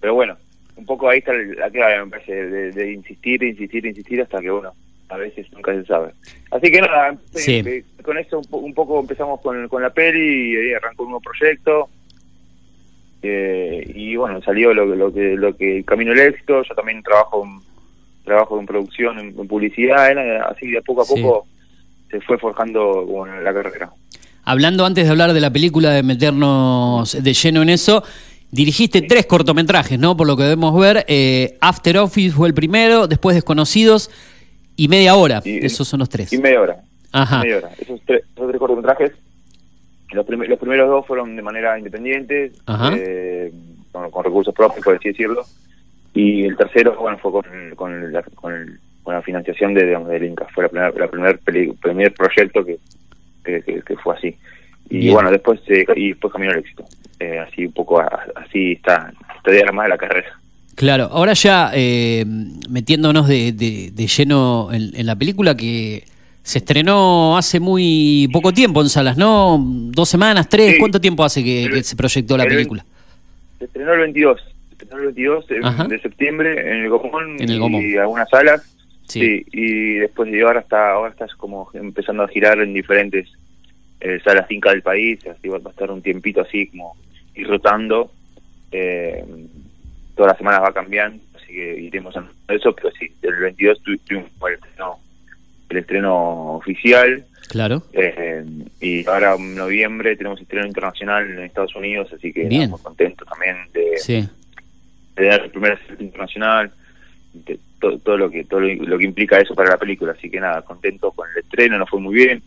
Pero bueno, un poco ahí está la clave, me parece, de, de insistir, insistir, insistir hasta que, bueno, a veces nunca se sabe. Así que nada, Sí. eh, con eso un, po- un poco empezamos con, con la peli y ahí arrancó un nuevo proyecto. Eh, y bueno, salió lo, lo que lo que Camino al Éxito. Yo también trabajo en, trabajo en producción, en, en publicidad. eh, así de poco a Sí. poco se fue forjando bueno, la carrera. Hablando antes de hablar de la película, de meternos de lleno en eso, dirigiste tres cortometrajes, ¿no? Por lo que debemos ver. eh, After Office fue el primero, después Desconocidos y Media Hora. Y- Esos son los tres. Y media hora. Ajá. Media hora. Esos tres, esos tres cortometrajes, los, prim- los primeros dos fueron de manera independiente, eh, con, con recursos propios, por así decirlo. Y el tercero, bueno, fue con, con, la, con, el- con la financiación de, digamos, del Inca. Fue la primer, la primer, peli- primer proyecto que, que, que- que fue así. Y Bien. bueno, después eh, y después camino al éxito. Eh, así un poco, a- así está, de armada la carrera. Claro, ahora ya eh, metiéndonos de, de- de lleno en, en la película, que Se estrenó hace muy poco tiempo en salas, ¿no? ¿Dos semanas, tres? Sí. ¿Cuánto tiempo hace que, El- que se proyectó la el- película? Se estrenó el 22. Se estrenó el 22 de- Ajá. de septiembre en el Gomón En el Gomón. y algunas salas. Sí. Sí. y después de ahora está ahora estás como empezando a girar en diferentes eh, salas fincas del país, así va a estar un tiempito así como ir rotando. Eh, todas las semanas va cambiando, así que iremos a eso, pero sí, el 22 tu- tuvimos el estreno, el estreno oficial. Claro. Eh, y ahora en noviembre tenemos estreno internacional en Estados Unidos, así que Bien. estamos contentos también de, Sí. de dar el primer estreno internacional, de to- todo, lo que todo lo, lo que implica eso para la película. Así que nada, contento con el estreno, nos fue muy bien.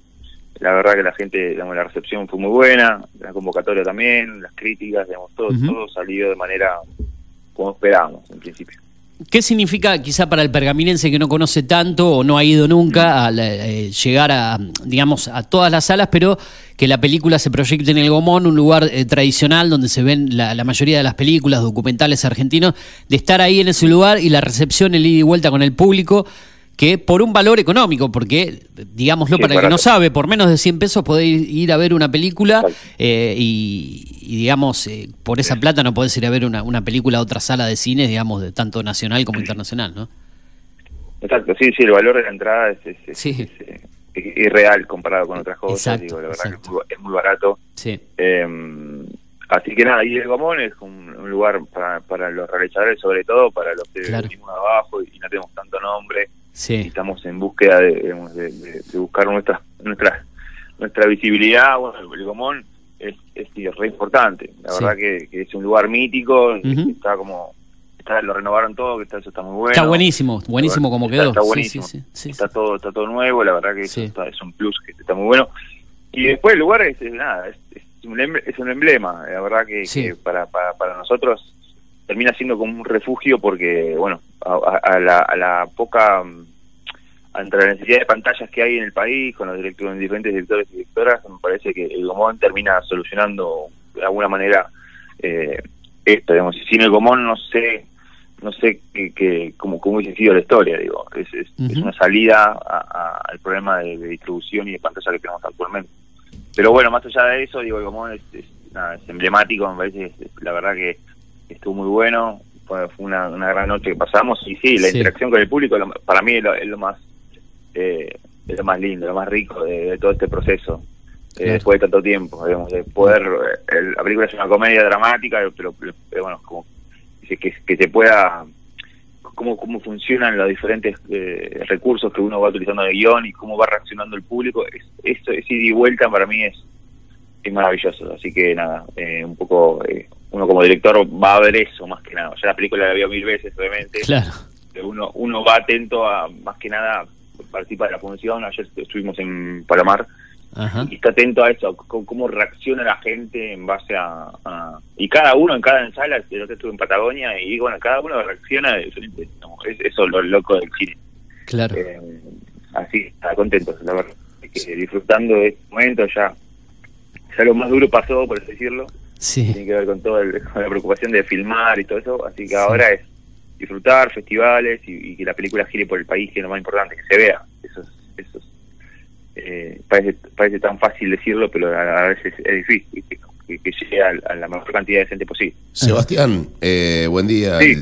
La verdad que la gente, digamos, la recepción fue muy buena, la convocatoria también, las críticas, digamos, todo, todo salió de manera como esperábamos en principio. ¿Qué significa quizá para el pergaminense que no conoce tanto o no ha ido nunca a la- eh, llegar a, digamos, a todas las salas, pero que la película se proyecte en el Gomón, un lugar eh, tradicional donde se ven la, la mayoría de las películas documentales argentinos, de estar ahí en ese lugar y la recepción, el ida y vuelta con el público, que por un valor económico, porque, digámoslo, Sí, para el que no sabe, por menos de 100 pesos podés ir a ver una película eh, y, y, digamos, eh, por esa plata no podés ir a ver una, una película a otra sala de cine, digamos, de tanto nacional como internacional, ¿no? Exacto, sí, sí, el valor de la entrada es, es, Sí. es, eh, es irreal comparado con otras cosas, Exacto, digo, la verdad que es exacto. muy, es muy barato. Sí. Eh, así que nada, y el Gomón es un, un lugar para, para los realizadores, sobre todo para los que Claro. venimos abajo y no tenemos tanto nombre. Y Sí, estamos en búsqueda de, digamos, de, de- de buscar nuestra, nuestra, nuestra visibilidad. Bueno, el Gomón es, es sí, re importante. La Sí. verdad que, que es un lugar mítico, que Ujú. está como. Está, lo renovaron todo, que está, eso está muy bueno. está buenísimo, buenísimo como quedó. Está buenísimo. sí, sí, sí, está todo está todo nuevo, la verdad que eso está- es un plus que está muy bueno. Y después el lugar es, es nada, es, es un, es un emblema, la verdad que, que para, para, para nosotros termina siendo como un refugio porque, bueno, a, a- la, a la poca, mm, entre la necesidad de pantallas que hay en el país, con los, directores, diferentes directores y directoras, me parece que el Gomón termina solucionando de alguna manera eh, esto, digamos, y sin el Gomón no sé no sé qué, qué- cómo, cómo hubiese sido la historia, digo, es, es, una salida a- al problema de, de distribución y de pantalla que tenemos actualmente. Pero bueno, más allá de eso, digo, el Gomón es, es, nada, emblemático, me parece, la verdad que estuvo muy bueno, fue, una, una gran noche que pasamos y sí, la Sí. interacción con el público lo- para mí es lo, es lo más eh, es lo más lindo, lo más rico de, de todo este proceso. eh, después de tanto tiempo, digamos, de poder, eh, el- la película es una comedia dramática, pero, pero, pero bueno, como que, que, se pueda, cómo, cómo funcionan los diferentes eh, recursos que uno va utilizando de guion y cómo va reaccionando el público, es, eso, ida y vuelta para mí es, es maravilloso, así que nada, eh, un poco, eh, uno como director va a ver eso más que nada, ya la película la vio mil veces, obviamente, claro. pero uno, uno va atento a, más que nada, participa de la función, ayer estuvimos en Palomar, Ajá. y está atento a eso, cómo reacciona la gente en base a, a- y cada uno en cada sala, otro estuve en Patagonia y bueno, cada uno reacciona de diferente, ¿no? es eso lo loco del cine. Claro. Eh, así, está contentos, la verdad, que disfrutando de este momento ya, ya lo más duro pasó, por así decirlo, Sí. tiene que ver con toda la preocupación de filmar y todo eso, así que ahora es disfrutar festivales y, y que la película gire por el país, que es lo más importante, que se vea. Eso es, eso es, eh, parece, parece tan fácil decirlo, pero a, a veces es difícil, que, que, que llegue a, a la mayor cantidad de gente posible. Sebastián, eh, buen día. Sí.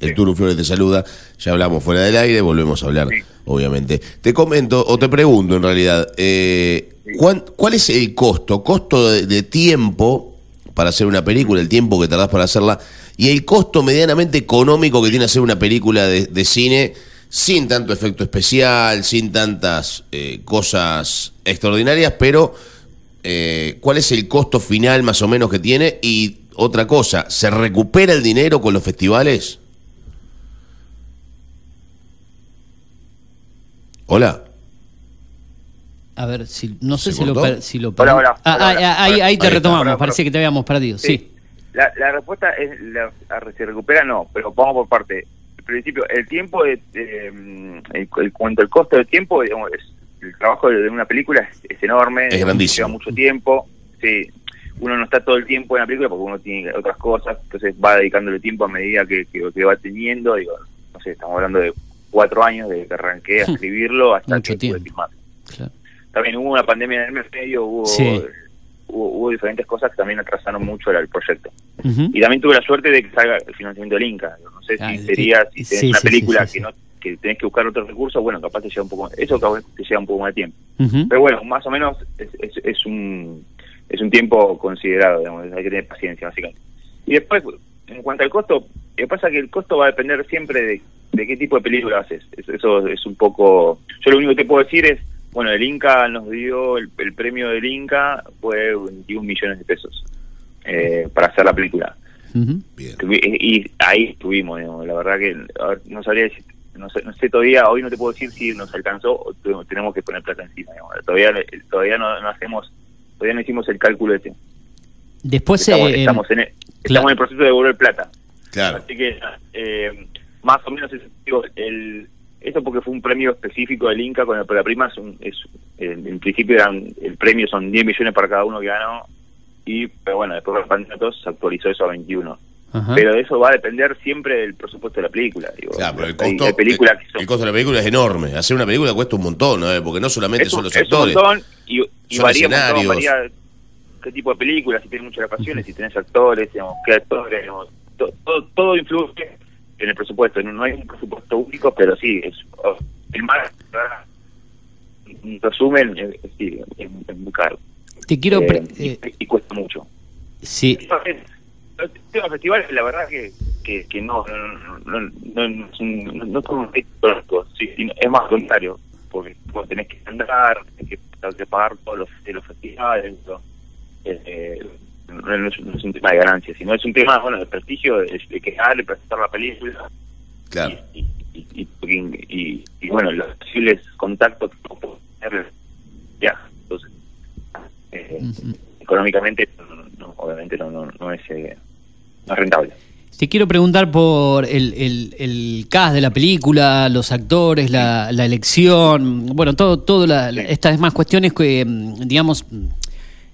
El, Turu Flores te saluda. Ya hablamos fuera del aire, volvemos a hablar, Sí. obviamente. Te comento, o te pregunto en realidad, eh, ¿cuán- ¿cuál es el costo? Costo de, de tiempo para hacer una película, el tiempo que tardás para hacerla, y el costo medianamente económico que tiene hacer una película de, de cine sin tanto efecto especial, sin tantas eh, cosas extraordinarias, pero eh, cuál es el costo final más o menos que tiene y otra cosa, ¿se recupera el dinero con los festivales? Hola. A ver, si, no sé ¿Se si lo, cortó? si lo Hola, hola, Ah, hola, ah, hola. ah, ahí, ahí te Ahí está. retomamos, Hola, parecía que te habíamos perdido. Sí. La, la respuesta es, la, la- se recupera no, pero vamos por parte. Al principio, el tiempo, de, de, mm, el, el- cuanto al costo del tiempo, digamos, es- el trabajo de, una película es, es enorme. Es digamos, grandísimo. Lleva mucho tiempo. Sí, uno no está todo el tiempo en la película porque uno tiene otras cosas, entonces va dedicándole tiempo a medida que, que, que va teniendo. Digo, no sé, estamos hablando de cuatro años desde que arranqué a escribirlo hasta Mucho que pude tiempo. filmar. Claro. También hubo una pandemia en el medio, hubo, Sí. hubo, hubo diferentes cosas que también atrasaron mucho el, el proyecto. Y también tuve la suerte de que salga el financiamiento del Inca. No sé Ah, si sería, sí, si tenés sí, una sí, sí, película que no que tenés que buscar otros recursos, bueno, capaz te lleva un poco más, eso capaz te lleva un poco más de tiempo. Pero bueno, más o menos es, es, es un es un tiempo considerado, digamos, hay que tener paciencia, básicamente. Y después, en cuanto al costo, lo que pasa es que el costo va a depender siempre de, de qué tipo de película haces. Es- Eso es un poco... Yo lo único que te puedo decir es, bueno, el Inca nos dio, el, el premio del Inca fue 21 millones de pesos eh, para hacer la película. Bien. Y ahí estuvimos, digamos, la verdad que ver, no sabría decir, no sé, no sé todavía, hoy no te puedo decir si nos alcanzó o tu- tenemos que poner plata encima, digamos. todavía todavía no, no hacemos, todavía no hicimos el cálculo ese. Después, Estamos, eh, estamos, en el, claro. estamos en el proceso de devolver plata. Claro. Así que eh, más o menos es, digo, el, esto porque fue un premio específico del Inca con el Prueba Prima, es un, es, en, en principio eran, el premio son 10 millones para cada uno que ganó, y pero bueno, después de la pandemia todo se actualizó eso a 21. Ajá. Pero eso va a depender siempre del presupuesto de la película. Digo. Claro, pero el Hay- costo, hay películas que el, son- el costo de la película es enorme. Hacer una película cuesta un montón, ¿no? Porque no solamente es son un, los es un actores. montón y, y son varía un montón, escenarios. varía qué tipo de película, si tienes muchas locaciones, si tenés actores, digamos, qué actores, digamos, to- todo, todo influye en el presupuesto. No, no hay un presupuesto único, pero sí, es oh, el más, en resumen, es, es- sí, es, es muy caro. te quiero... Eh, y- eh, y, cuesta mucho. sí, El tema festival, la verdad que, que, que no, no, no, no, es más contrario, porque vos tenés que andar, tenés que, pagar todos los, los festivales, todo. Eh, no, no es, un tema de ganancia, sino es un tema bueno de prestigio, de, quejar, de presentar la película Claro. y, y, y, bueno, los posibles contactos que tener ya, entonces eh, económicamente obviamente no, no, no es eh, no es rentable. Te quiero preguntar por el, el, el cast de la película, los actores, la, la elección, bueno, todo, todo la- estas demás cuestiones que, mm, digamos,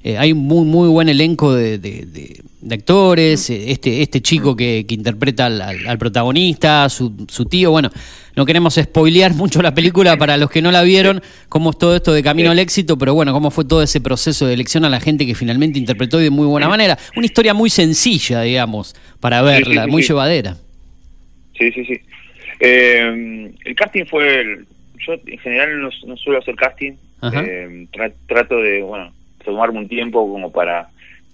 eh, hay un muy, muy buen elenco de, de- de- de actores, eh, este, este chico que, que interpreta al, al- al protagonista, su, su tío, bueno, no queremos spoilear mucho la película para los que no la vieron, cómo es todo esto de camino al éxito, pero bueno, cómo fue todo ese proceso de elección a la gente que finalmente interpretó de muy buena manera. Una historia muy sencilla, digamos, para verla, sí, muy sí. llevadera. Sí, sí, sí. Eh, el casting fue, el- yo en general no, no suelo hacer casting. Eh, tra- trato de, bueno, tomarme un tiempo como para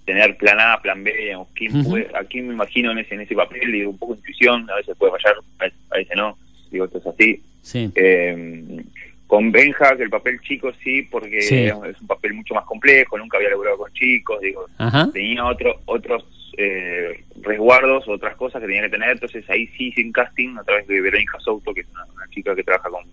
tener plan A, plan B, digamos, quién puede- a quién me imagino en ese, en ese papel, digo, un poco de intuición, a veces puede fallar, a veces, a veces no, digo, esto es así. Sí. Eh, con Benja, que el papel chico sí, porque Sí. digamos, es un papel mucho más complejo, nunca había logrado con chicos, digo, Ajá. tenía otro, otros eh, resguardos, otras cosas que tenía que tener, entonces ahí sí hice un casting a través de Verónica Souto, que es una, una chica que trabaja con,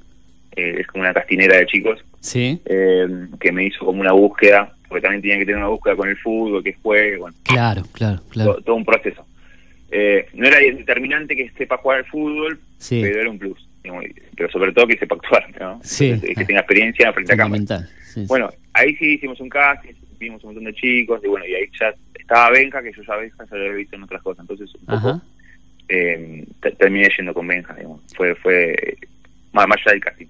eh, es como una castinera de chicos, Sí, eh, que me hizo como una búsqueda, porque también tenía que tener una búsqueda con el fútbol, que juegue, bueno, claro, claro, claro. todo, todo un proceso. Eh, no era determinante que sepa jugar al fútbol, Sí. pero era un plus, digamos, pero sobre todo que sepa actuar, ¿no? Sí. Entonces, que tenga experiencia frente a cámara. Sí. Bueno, ahí sí hicimos un casting, vimos un montón de chicos, y bueno, y ahí ya estaba Benja, que yo ya Benja ya lo había visto en otras cosas, entonces un poco eh, te- terminé yendo con Benja, digamos. fue fue más, más allá del casting.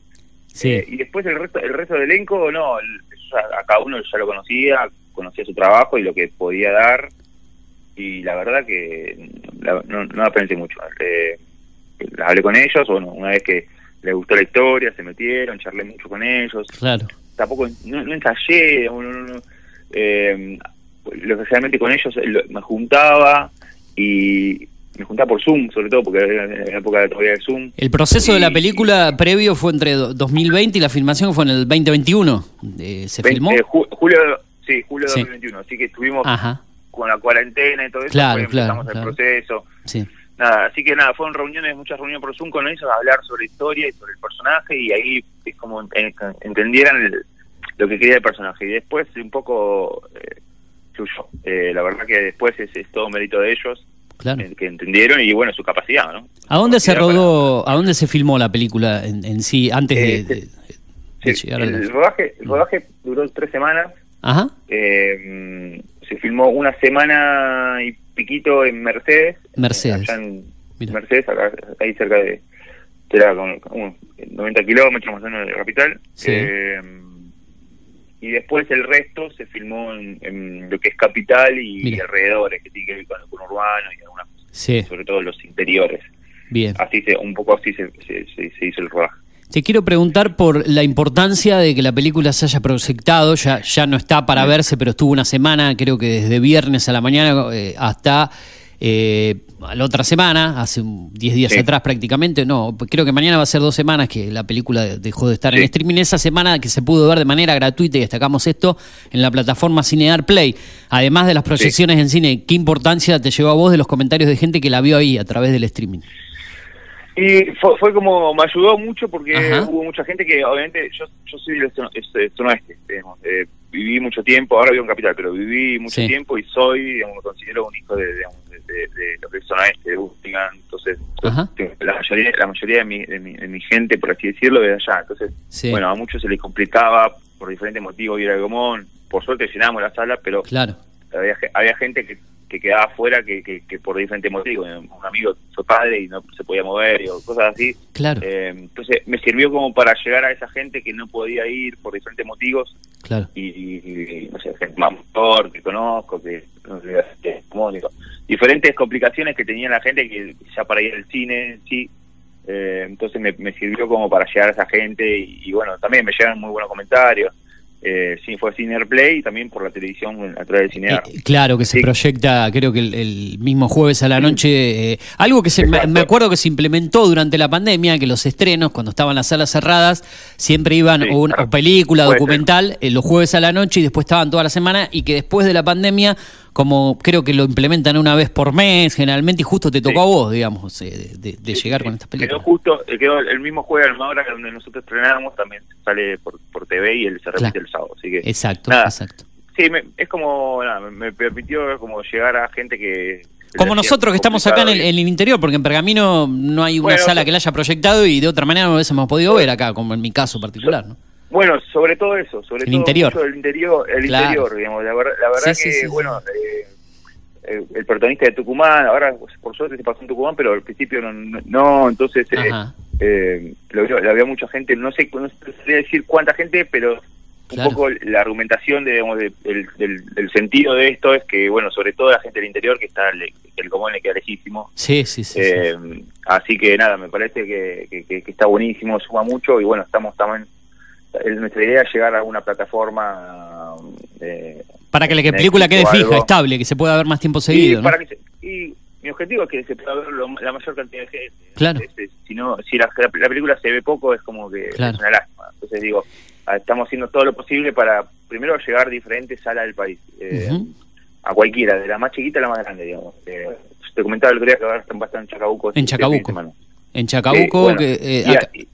Sí. Eh, y después el resto el resto del elenco, no, a cada uno ya lo conocía, conocía su trabajo y lo que podía dar, y la verdad que la- no, no la pensé mucho. Eh, hablé con ellos, bueno, una vez que les gustó la historia, se metieron, charlé mucho con ellos, Claro. tampoco no, no ensayé, no, no. Eh, lo que realmente con ellos lo- me juntaba y me juntaba por Zoom, sobre todo porque era en la época todavía de Zoom. El proceso de la película previo fue entre do- 2020 y la filmación fue en el 2021. Eh, ¿Se filmó? eh, ju- julio, sí, julio de Sí. 2021, así que estuvimos Ajá. con la cuarentena y todo eso, Claro, claro, empezamos el claro. proceso. Sí. Nada, así que nada, fueron reuniones, muchas reuniones por Zoom con ellos a hablar sobre historia y sobre el personaje y ahí es como en- entendieran el- lo que quería el personaje. Y después un poco eh, fluyó. Eh, la verdad que después es, es todo mérito de ellos Claro. que entendieron y bueno, su capacidad, ¿no? ¿A dónde se rodó, a dónde se filmó la película en, en sí, antes de, Eh, de- sí, de Sí, la- el rodaje, el rodaje duró tres semanas. Ajá. eh, se filmó una semana y piquito en Mercedes. Mercedes. allá en Mira. Mercedes, acá, ahí cerca de. como, como 90 kilómetros más o menos de la capital. Sí. Eh, y después el resto se filmó en, en lo que es Capital y alrededores, que tiene que ver con el urbano y algunas cosas, Sí, sobre todo los interiores. bien. Así se, un poco así se, se, hizo el rodaje. Te quiero preguntar por la importancia de que la película se haya proyectado, ya, ya no está para verse, pero estuvo una semana, creo que desde viernes a la mañana eh, hasta eh, la otra semana, hace un 10 días Sí. atrás prácticamente, no, creo que mañana va a ser dos semanas que la película dejó de estar en streaming, esa semana que se pudo ver de manera gratuita y destacamos esto en la plataforma Cinear Play, además de las proyecciones en cine, ¿qué importancia te llevó a vos de los comentarios de gente que la vio ahí a través del streaming? Y fue, fue como, me ayudó mucho porque Ajá. hubo mucha gente que, obviamente, yo, yo soy del zona- este, digamos, eh, viví mucho tiempo, ahora vivo en Capital, pero viví mucho Sí. tiempo y soy, digamos, me considero un hijo de, digamos, de, de- lo que es zona este, de entonces, Ajá. la mayoría, la mayoría de, mi, de, mi, de mi gente, por así decirlo, de allá, entonces, Sí. bueno, a muchos se les complicaba por diferentes motivos ir al Gomón, por suerte llenamos la sala, pero Claro, había, había gente que, que quedaba afuera que, que, que por diferentes motivos. Un amigo fue padre y no se podía mover y o cosas así. claro, Eh, entonces me sirvió como para llegar a esa gente que no podía ir por diferentes motivos claro. y, y- y, no sé, gente más mayor que conozco, que, no sé, que- como digo, diferentes complicaciones que tenía la gente que ya para ir al cine, sí. Eh, entonces me, me sirvió como para llegar a esa gente y, y bueno, también me llegan muy buenos comentarios. Eh, sí, fue Cine Play y también por la televisión a través del Cinear. Eh, claro que se Sí. proyecta, creo que el, el mismo jueves a la noche, eh, algo que se, me, Exacto. me acuerdo que se implementó durante la pandemia, que los estrenos, cuando estaban las salas cerradas, siempre iban Sí, o, una- claro. o película, Puede documental, eh, los jueves a la noche y después estaban toda la semana, y que después de la pandemia, como creo que lo implementan una vez por mes generalmente, y justo te tocó Sí. a vos, digamos, eh, de, de- de llegar con estas Quedó películas. justo, eh, quedó el mismo jueves a la misma hora que donde nosotros estrenamos, también sale por, por TV y él se repite Claro. el sábado. Así que, Exacto, nada, exacto. Sí, me- es como, nada, me- permitió como llegar a gente que... Como nosotros que estamos acá en el, en el interior, porque en Pergamino no hay una Bueno, sala que la haya proyectado y de otra manera no hubiésemos podido ver acá, como en mi caso particular, ¿no? Bueno, sobre todo eso, sobre El todo interior. mucho el interior, el Claro. interior, digamos. La, ver- la verdad Sí, que, sí, sí. bueno, eh, eh, el protagonista de Tucumán, ahora por suerte se pasó en Tucumán, pero al principio no, no, no, entonces eh, eh, lo, vio- lo había mucha gente, no sé, no sé decir cuánta gente, pero Claro. un poco la argumentación de, digamos, de- del, del- del sentido de esto es que, bueno, sobre todo la gente del interior, que está le- el común le queda lejísimo. Sí, sí, sí. sí. Eh, Así que nada, me parece que- que está buenísimo, suma mucho y bueno, estamos también. Nuestra idea es llegar a una plataforma. eh, Para que la que película quede fija, estable, que se pueda ver más tiempo y, seguido. ¿no? para que se- y mi objetivo es que se pueda ver lo- la mayor cantidad de gente. Claro. Es- es- si no, si la, la- la película se ve poco, es como que Claro. es una lástima. Entonces digo, ah, estamos haciendo todo lo posible para primero llegar a diferentes salas del país. eh. A cualquiera, de la más chiquita a la más grande, digamos. Eh, te comentaba el otro día que ahora están bastante en Chacabuco. En este Chacabuco. En Chacabuco, bueno, que, eh, y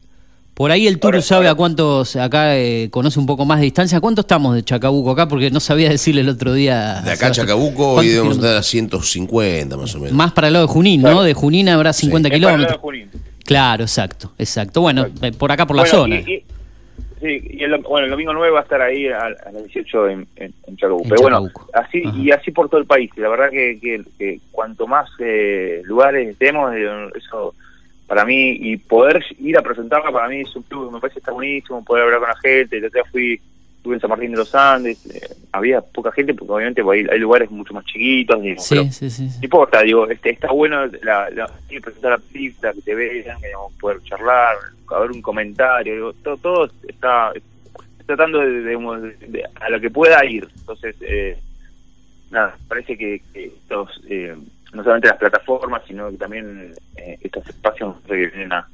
por ahí el Turu sabe a cuántos acá eh, conoce un poco más de distancia. ¿Cuánto estamos de Chacabuco acá? Porque no sabía decirle el otro día. De acá a Chacabuco hoy ¿Cuántos debemos kilómetros? estar a 150 más o menos. Más para el lado de Junín, ¿no? De Junín habrá 50 es para el lado de kilómetros. Junín. Claro, exacto, exacto. Bueno, por acá por la zona. y- y- sí, y el, bueno, el domingo 9 va a estar ahí a, a las 18 en, en, en Chacabuco. En Pero bueno, así Ajá. y así por todo el país. La verdad que, que, que cuanto más eh, lugares estemos, eh, eso para mí, y poder ir a presentarla para mí es un plus, me parece que está buenísimo, poder hablar con la gente. Otro día fui, estuve en San Martín de los Andes, eh, había poca gente porque obviamente pues, hay, hay lugares mucho más chiquitos. digamos, Sí, pero- sí, sí. sí. no importa, digo, este, está bueno la, la, presentar la película, que te vean, que digamos, poder charlar, haber un comentario, digo, todo, todo está, está tratando de, de- digamos, de- de- a lo que pueda ir. Entonces, eh, nada, parece que, que estos, eh, no solamente las plataformas, sino que también eh, estos espacios que vienen a,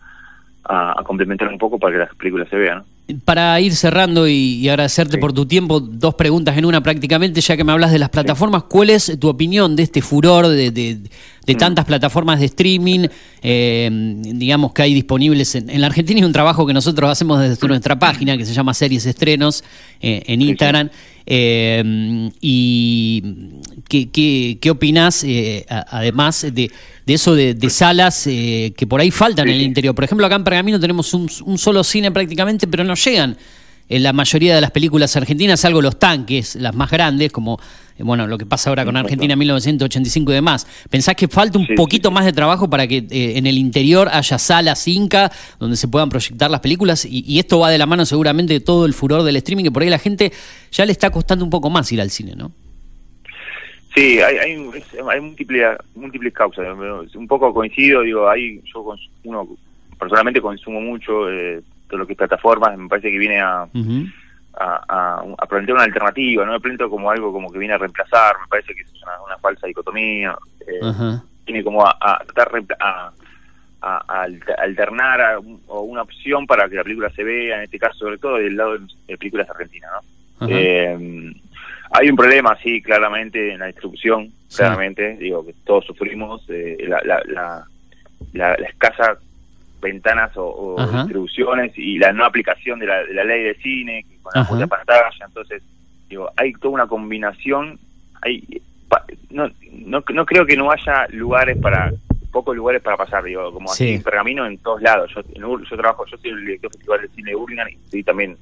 a, a complementar un poco para que las películas se vean. ¿no? Para ir cerrando y, y agradecerte Sí. por tu tiempo, dos preguntas en una prácticamente, ya que me hablas de las plataformas, ¿cuál es tu opinión de este furor de, de- de Mm. tantas plataformas de streaming, eh, digamos que hay disponibles en, en la Argentina? y un trabajo que nosotros hacemos desde nuestra página, que se llama Series Estrenos, eh, en Instagram. Eh, ¿Y qué, qué, qué opinás, eh, además de, de eso de, de salas que por ahí faltan en el interior? Por ejemplo, acá en Pergamino tenemos un, un solo cine prácticamente, pero no llegan en la mayoría de las películas argentinas, salvo los tanques, las más grandes, como eh, bueno, lo que pasa ahora con Argentina 1985 y demás. ¿Pensás que falta un poquito más de trabajo para que eh, en el interior haya salas Inca donde se puedan proyectar las películas? Y, y esto va de la mano seguramente de todo el furor del streaming, que por ahí la gente ya le está costando un poco más ir al cine, ¿no? Sí, hay, hay, hay múltiples, múltiples causas. Un poco coincido, digo, hay, yo uno personalmente consumo mucho eh, todo lo que es plataformas, me parece que viene a, a, a, a plantear una alternativa, no me planteo como algo como que viene a reemplazar, me parece que es una, una falsa dicotomía, eh, tiene como a, a tratar a, a- a alter- alternar a un- una opción para que la película se vea, en este caso sobre todo del lado de, películas argentinas, ¿no? Eh, hay un problema, sí, claramente, en la distribución, claramente, digo, que todos sufrimos, eh, la, la, la, la, la escasa ventanas o, o distribuciones y la no aplicación de la, de la ley de cine con la puesta pantalla, entonces, digo, hay toda una combinación, hay pa- no, no, no creo que no haya lugares para pocos lugares para pasar, digo, como Sí. así en pergamino en todos lados. Yo, en yo trabajo, yo soy el director del Festival de Cine de Urlingan y estoy también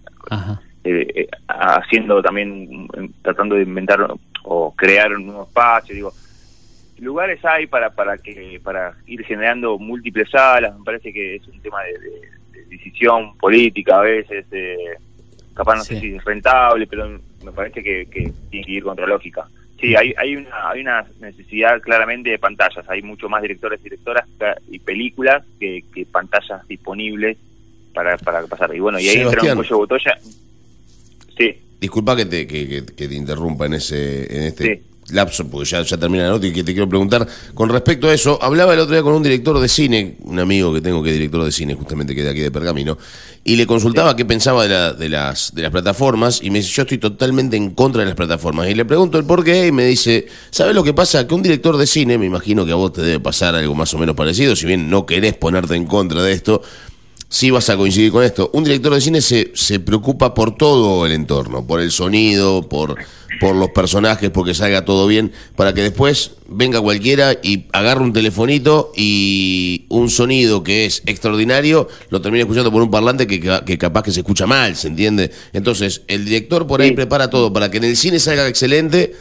eh, eh, haciendo también, mm, tratando de inventar o crear un nuevo espacio, digo, lugares hay para para que para ir generando múltiples salas, me parece que es un tema de, de- de decisión política a veces, eh, capaz no sé Sí. si es rentable, pero me parece que, que tiene que ir contra lógica. Sí, hay, hay una hay una necesidad claramente de pantallas, hay mucho más directores, directoras y películas que, que pantallas disponibles para, para pasar. Y bueno, y ahí entra un cuello de botella. Sí, Disculpa que te, que, que- que te interrumpa en ese en este lapso, porque ya, ya termina la nota y que te quiero preguntar. Con respecto a eso, hablaba el otro día con un director de cine, un amigo que tengo que es director de cine, justamente que de aquí de Pergamino, y le consultaba qué pensaba de, la- de, las, de las plataformas, y me dice, yo estoy totalmente en contra de las plataformas. Y le pregunto el por qué, y me dice, ¿sabes lo que pasa? Que un director de cine, me imagino que a vos te debe pasar algo más o menos parecido, si bien no querés ponerte en contra de esto, sí vas a coincidir con esto. Un director de cine se, se preocupa por todo el entorno, por el sonido, por, por los personajes, porque salga todo bien, para que después venga cualquiera y agarre un telefonito y un sonido que es extraordinario lo termine escuchando por un parlante que, que capaz que se escucha mal, ¿se entiende? Entonces, el director por ahí prepara todo para que en el cine salga excelente.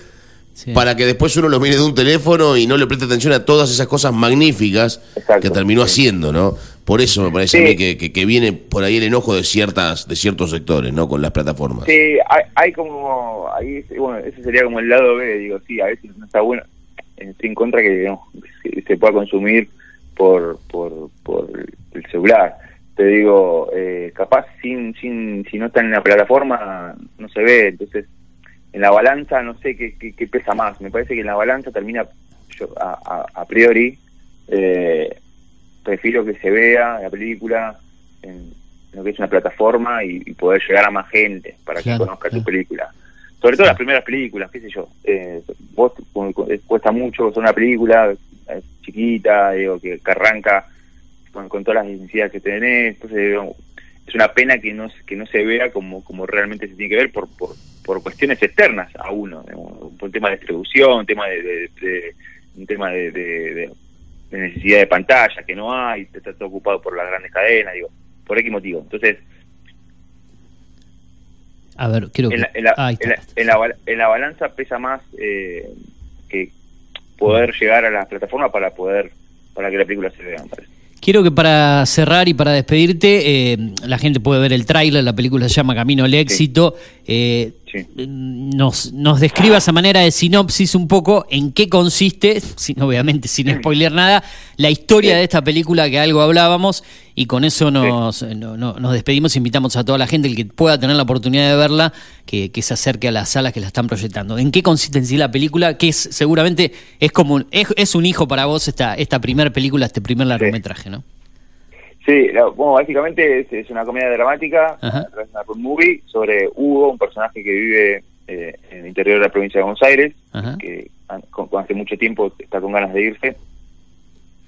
Para que después uno lo mire de un teléfono y no le preste atención a todas esas cosas magníficas que terminó haciendo, ¿no? Por eso me parece a mí que, que- que viene por ahí el enojo de ciertas de ciertos sectores, ¿no? Con las plataformas. Sí, hay, hay como, ahí, bueno, ese sería como el lado B, digo, sí, a veces no está bueno, estoy en contra que, no, que se pueda consumir por, por, por el celular. Te digo, eh, capaz sin, sin, si no está en la plataforma no se ve, entonces en la balanza no sé qué, qué, qué pesa más, me parece que en la balanza termina, yo a, a, a priori, eh, prefiero que se vea la película en lo que es una plataforma y, y poder llegar a más gente para Claro, que conozca tu película. Sobre todo las primeras películas, qué sé yo. Eh, vos eh, cuesta mucho hacer una película eh, chiquita, digo, que, que arranca con, con todas las necesidades que tenés. Entonces, digo, es una pena que no, que no se vea como, como realmente se tiene que ver por, por, por cuestiones externas a uno. digamos, Por un tema de distribución, un tema de, de- de- un tema de, de- de- necesidad de pantalla que no hay, está todo ocupado por las grandes cadenas, digo, por X motivo. Entonces, A ver, quiero que... en la, en la- Ahí está. en la- en la bal- en la balanza pesa más eh, que poder llegar a las plataformas para poder para que la película se vea me parece. Quiero que para cerrar y para despedirte, eh, la gente puede ver el tráiler, la película se llama Camino al Éxito. eh, nos, nos describas a manera de sinopsis un poco en qué consiste, sin, obviamente sin spoiler nada, la historia de esta película que algo hablábamos y con eso nos, no- no- nos despedimos, invitamos a toda la gente, el que pueda tener la oportunidad de verla, que, que se acerque a las salas que la están proyectando. ¿En qué consiste en sí la película? Que es seguramente es como un, es, es un hijo para vos esta, esta primera película, este primer largometraje, ¿no? Sí, la- bueno, básicamente es, es una comedia dramática, Ajá. es una road movie sobre Hugo, un personaje que vive eh, en el interior de la provincia de Buenos Aires, Ajá. que hace mucho tiempo está con ganas de irse.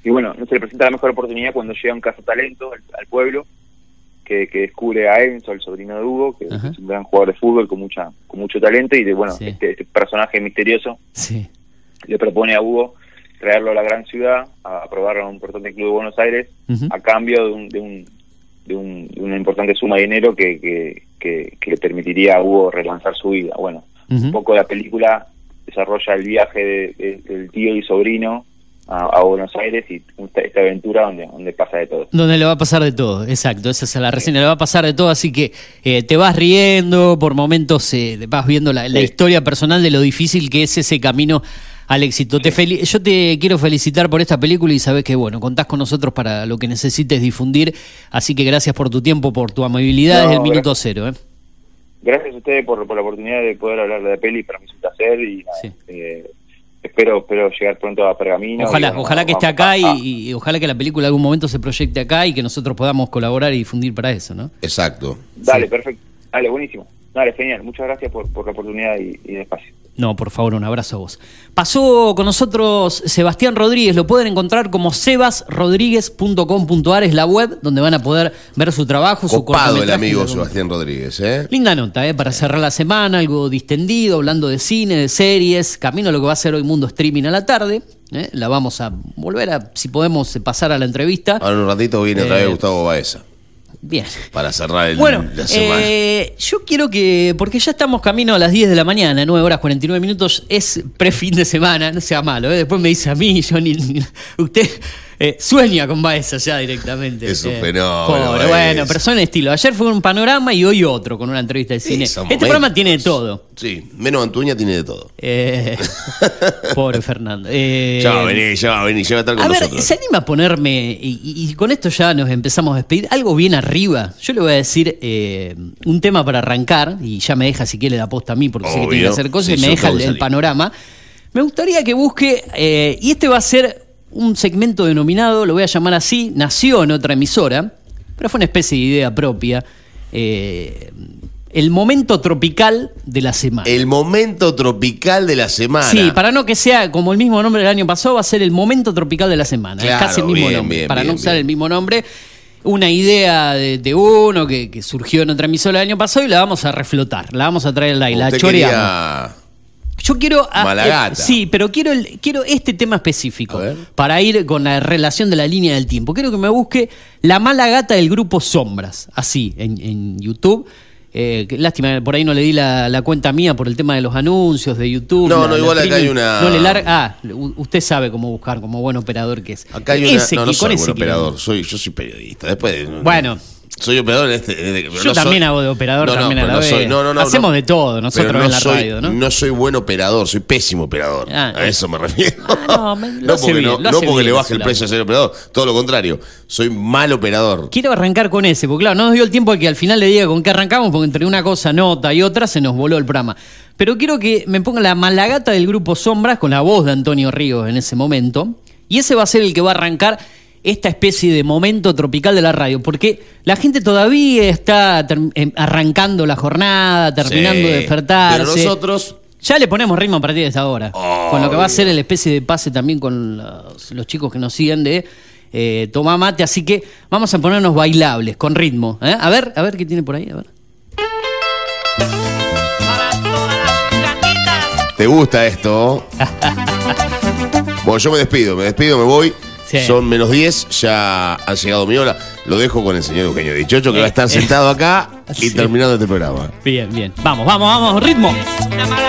Y bueno, no se le presenta la mejor oportunidad cuando llega un talento al, al pueblo, que, que descubre a Enzo, el sobrino de Hugo, que Ajá. es un gran jugador de fútbol con mucha con mucho talento, y de bueno, Sí. este, este personaje misterioso Sí. le propone a Hugo traerlo a la gran ciudad, a probarlo a un importante club de Buenos Aires, a cambio de, un, de, un, de, un- de una importante suma de dinero que, que, que, que le permitiría a Hugo relanzar su vida. Bueno, un poco la película desarrolla el viaje de- de- del tío y sobrino a, a Buenos Aires y esta, esta aventura donde, donde pasa de todo. Donde le va a pasar de todo, exacto, esa es la reseña, le va a pasar de todo, así que eh, te vas riendo, por momentos eh, vas viendo la, la Sí. historia personal de lo difícil que es ese camino al éxito. Te fel- yo te quiero felicitar por esta película y sabes que, bueno, contás con nosotros para lo que necesites difundir, así que gracias por tu tiempo, por tu amabilidad No, desde el minuto gracias. cero. ¿eh? Gracias a ustedes por, por la oportunidad de poder hablar de la peli, para mí es un placer y nada, Sí. eh, espero espero llegar pronto a Pergamino. Ojalá, ojalá que esté acá y, ojalá que la película en algún momento se proyecte acá y que nosotros podamos colaborar y difundir para eso, ¿no? Exacto. Dale, perfecto. Dale, buenísimo. Dale, genial. Muchas gracias por, por la oportunidad y, y el espacio. No, por favor, un abrazo a vos. Pasó con nosotros Sebastián Rodríguez, lo pueden encontrar como sebasrodríguez.com.ar, es la web donde van a poder ver su trabajo, su Copado el amigo Sebastián Rodríguez, ¿eh? Linda nota, ¿eh? para cerrar la semana, algo distendido, hablando de cine, de series, camino a lo que va a ser hoy Mundo Streaming a la tarde. ¿eh? La vamos a volver a, si podemos, eh, pasar a la entrevista. Ahora en un ratito viene otra Eh, vez Gustavo Baeza Bien. para cerrar el, Bueno, la semana. eh, yo quiero que, porque ya estamos camino a las 10 de la mañana, 9 horas 49 minutos, es pre-fin de semana, no sea malo, ¿eh? después me dice a mí, yo ni, ni- usted eh, sueña con Baeza ya directamente. Es un Eh, fenómeno, pobre, bueno, pero son estilo. Ayer fue un panorama y hoy otro con una entrevista de cine. Este momentos. programa tiene de todo. Sí, menos Antuña tiene de todo. Eh, pobre Fernando. Eh, ya va a venir, ya va a venir, ya va a estar con a ver, nosotros. ¿se anima a ponerme, y, con esto ya nos empezamos a despedir, algo bien arriba? Yo le voy a decir un tema para arrancar, y ya me deja si quiere la posta a mí, porque sé que tiene que hacer cosas, Sí, y me deja el, panorama. Me gustaría que busque, y este va a ser un segmento denominado, lo voy a llamar así, nació en otra emisora, pero fue una especie de idea propia. eh, el momento tropical de la semana. El momento tropical de la semana. Sí, para no que sea como el mismo nombre del año pasado, va a ser el momento tropical de la semana. Claro, es casi el mismo bien, nombre. bien, para bien, no usar el mismo nombre, una idea de, de uno que, que surgió en otra emisora el año pasado y la vamos a reflotar. La vamos a traer al aire, la choreamos. quería- Yo quiero. a- Malagata. eh, sí, pero quiero, el- quiero este tema específico. Para ir con la relación de la línea del tiempo. Quiero que me busque la mala gata del grupo Sombras. Así, en, en YouTube. Eh, lástima, por ahí no le di la, la cuenta mía por el tema de los anuncios de YouTube. No, la- no, igual acá hay una- No le larga. Ah, usted sabe cómo buscar, como buen operador que es. Acá hay una. Ese no, no soy buen operador, soy, yo soy periodista. Después. no- Bueno. Soy operador en este. este- Yo no soy- también hago de operador No, no, también a la no soy- vez. no, no, no, Hacemos no. de todo nosotros no en la soy, radio, ¿no? soy buen operador, soy pésimo operador. Ah, a eso me refiero. no, me- no porque, bien, no, no porque bien le baje el precio a ser operador, todo lo contrario. Soy mal operador. Quiero arrancar con ese, porque claro, no nos dio el tiempo de que al final le diga con qué arrancamos, porque entre una cosa, nota y otra se nos voló el programa. Pero quiero que me ponga la malagata del grupo Sombras con la voz de Antonio Ríos en ese momento. Y ese va a ser el que va a arrancar esta especie de momento tropical de la radio, porque la gente todavía está em, arrancando la jornada, terminando Sí, de despertarse. Pero nosotros. Ya le ponemos ritmo a partir de esta hora. Con lo que va a ser el especie de pase también con los, los chicos que nos siguen de eh, Tomá Mate. Así que vamos a ponernos bailables, con ritmo. ¿eh? A ver, a ver qué tiene por ahí. A ver. ¿Te gusta esto? bueno, yo me despido, me despido, me voy. Sí. Son menos 10, ya ha llegado mi hora. Lo dejo con el señor Eugenio Dichocho, que va a estar Eh, eh. sentado acá y Sí. terminando este programa. Bien, bien. Vamos, vamos, vamos, ritmo. Encontré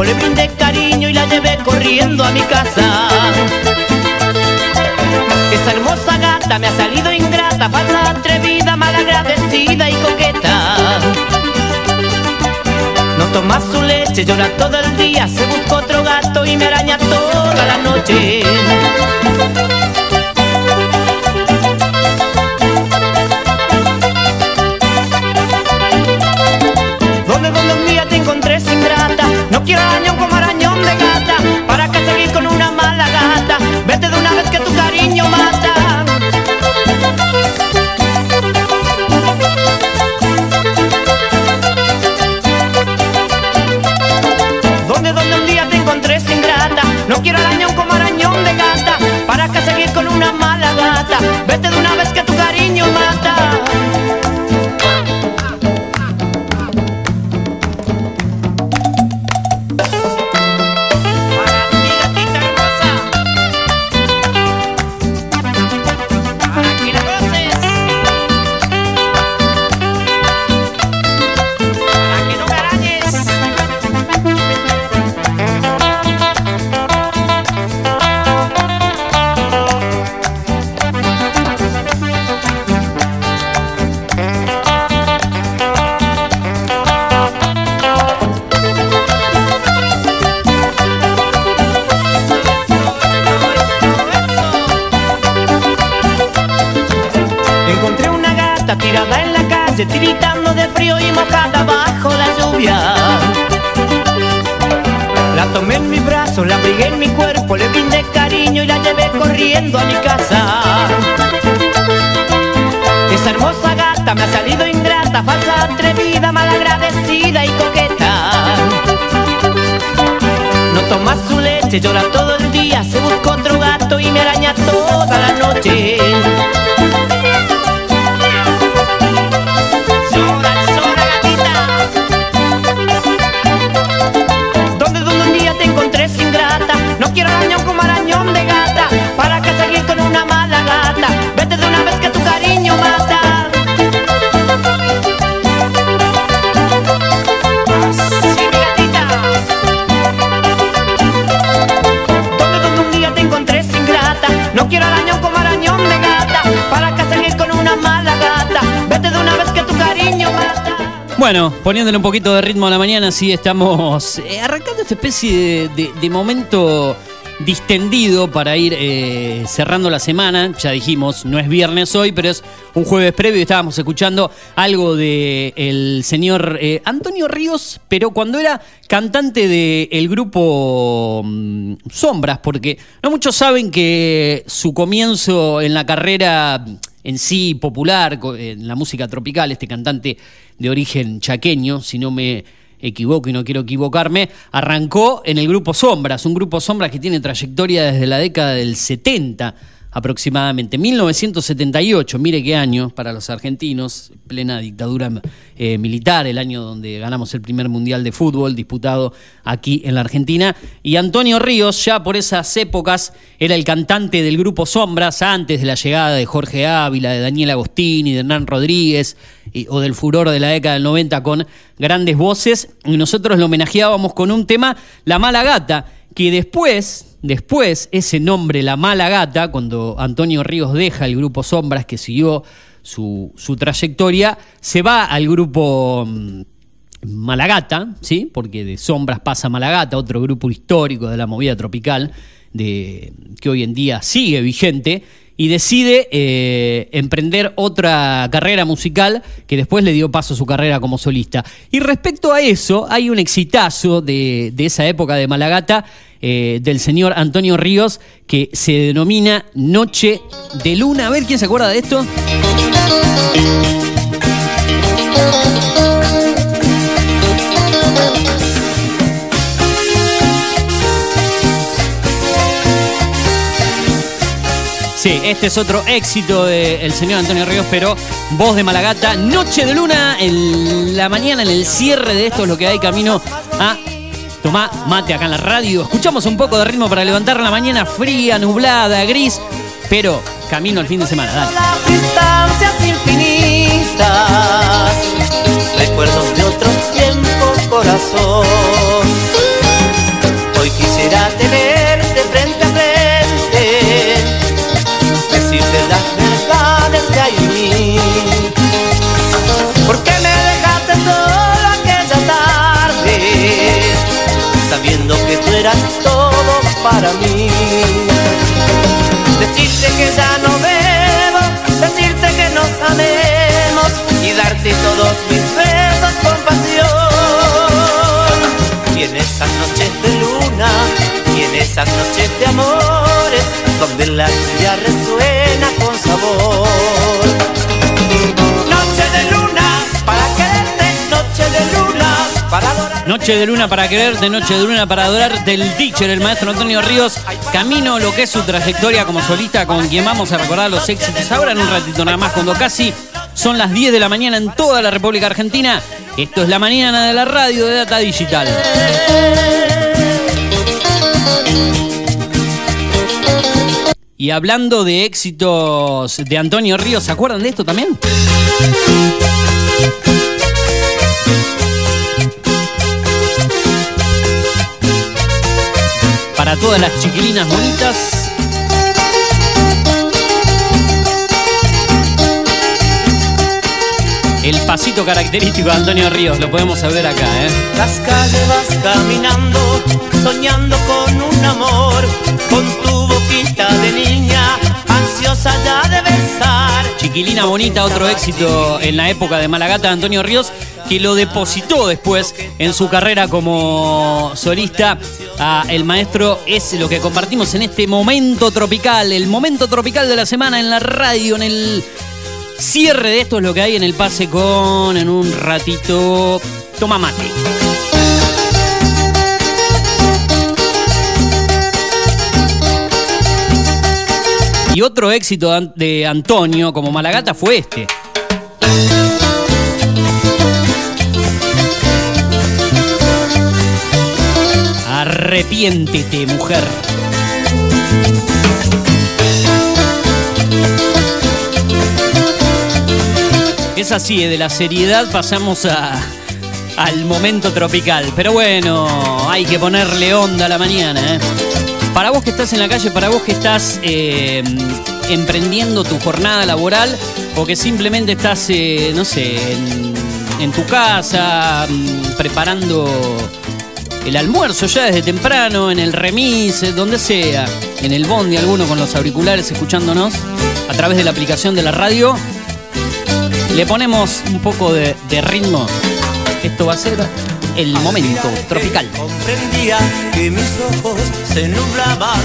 mi cuerpo, le brindé cariño y la llevé corriendo a mi casa. Esa hermosa gata me ha salido ingrata, falsa, atrevida, malagradecida y coqueta. No toma su leche, llora todo el día, se busca otro gato y me araña toda la noche. No quiero arañón como arañón de gata, para que seguir con una mala gata. Vete de una vez que tu cariño mata. Donde, donde un día te encontré sin grata, no quiero arañón como arañón de gata, para que seguir con una mala gata. Vete de una vez que tu cariño mata. Leche, llora todo el día, se busca otro gato y me araña toda la noche. Bueno, poniéndole un poquito de ritmo a la mañana, sí estamos eh, arrancando esta especie de, de- de momento distendido para ir eh, cerrando la semana. Ya dijimos, no es viernes hoy, pero es un jueves previo y estábamos escuchando algo de el señor eh, Antonio Ríos, pero cuando era cantante del grupo mm, Sombras, porque no muchos saben que su comienzo en la carrera en sí popular, co- en la música tropical, este cantante de origen chaqueño, si no me equivoco y no quiero equivocarme, arrancó en el grupo Sombras, un grupo Sombras que tiene trayectoria desde la década del 70 aproximadamente, 1978, mire qué año para los argentinos, plena dictadura eh, militar, el año donde ganamos el primer mundial de fútbol disputado aquí en la Argentina, y Antonio Ríos ya por esas épocas era el cantante del grupo Sombras antes de la llegada de Jorge Ávila, de Daniel Agostini, de Hernán Rodríguez o del furor de la década del 90 con grandes voces. Y nosotros lo homenajeábamos con un tema La Mala Gata que después, después ese nombre La Mala Gata, cuando Antonio Ríos deja el grupo Sombras que siguió su, su trayectoria, se va al grupo mm, Malagata, ¿sí? Porque de Sombras pasa Malagata, otro grupo histórico de la movida tropical, de, que hoy en día sigue vigente, y decide eh, emprender otra carrera musical que después le dio paso a su carrera como solista. Y respecto a eso, hay un exitazo de, de esa época de Malagata, eh, del señor Antonio Ríos, que se denomina Noche de Luna. A ver, ¿quién se acuerda de esto? Sí, este es otro éxito del señor Antonio Ríos, pero voz de Malagata, Noche de Luna, en la mañana, en el cierre de esto es lo que hay camino a tomar mate acá en la radio. Escuchamos un poco de ritmo para levantar la mañana fría, nublada, gris, pero camino al fin de semana. Dale. Las distancias esas noches de amores, donde la resuena con sabor. Noche de luna, para quererte, noche de luna, para adorar. Noche de luna para quererte, noche de luna para adorar del teacher, el maestro Antonio Ríos. Camino lo que es su trayectoria como solista, con quien vamos a recordar los éxitos ahora en un ratito nada más, cuando casi son las 10 de la mañana en toda la República Argentina. Esto es la mañana de la radio de Data Digital. Y hablando de éxitos de Antonio Ríos, ¿se acuerdan de esto también? Para todas las chiquilinas bonitas. Pasito característico de Antonio Ríos, lo podemos ver acá, ¿eh? Las calles vas caminando, soñando con un amor, con tu boquita de niña, ansiosa ya de besar. Chiquilina Bonita, otro éxito en la época de Malagata de Antonio Ríos, que lo depositó después en su carrera como solista. a el maestro es lo que compartimos en este momento tropical, el momento tropical de la semana en la radio, en el cierre de esto es lo que hay en el pase con en un ratito. Toma mate. Y otro éxito de An- de Antonio como Malagata fue este. Arrepiéntete, mujer. Es así, eh, de la seriedad pasamos a, al momento tropical. Pero bueno, hay que ponerle onda a la mañana. ¿eh? Para vos que estás en la calle, para vos que estás eh, emprendiendo tu jornada laboral o que simplemente estás, no sé, en, en tu casa mm, preparando el almuerzo ya desde temprano, en el remis, donde sea, en el bondi, alguno con los auriculares escuchándonos a través de la aplicación de la radio. Le ponemos un poco de, de ritmo. Esto va a ser el momento tropical. Comprendía que mis ojos se nublaban,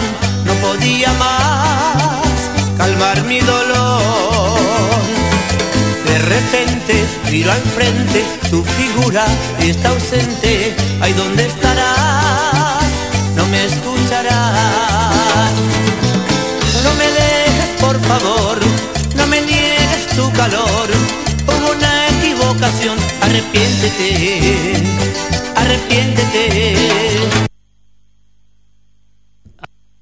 no podía más calmar mi dolor. De repente miro al frente, tu figura está ausente. Ay, ¿dónde estarás? No me escucharás. No me dejes, por favor, tu calor. Hubo una equivocación, arrepiéntete, arrepiéntete.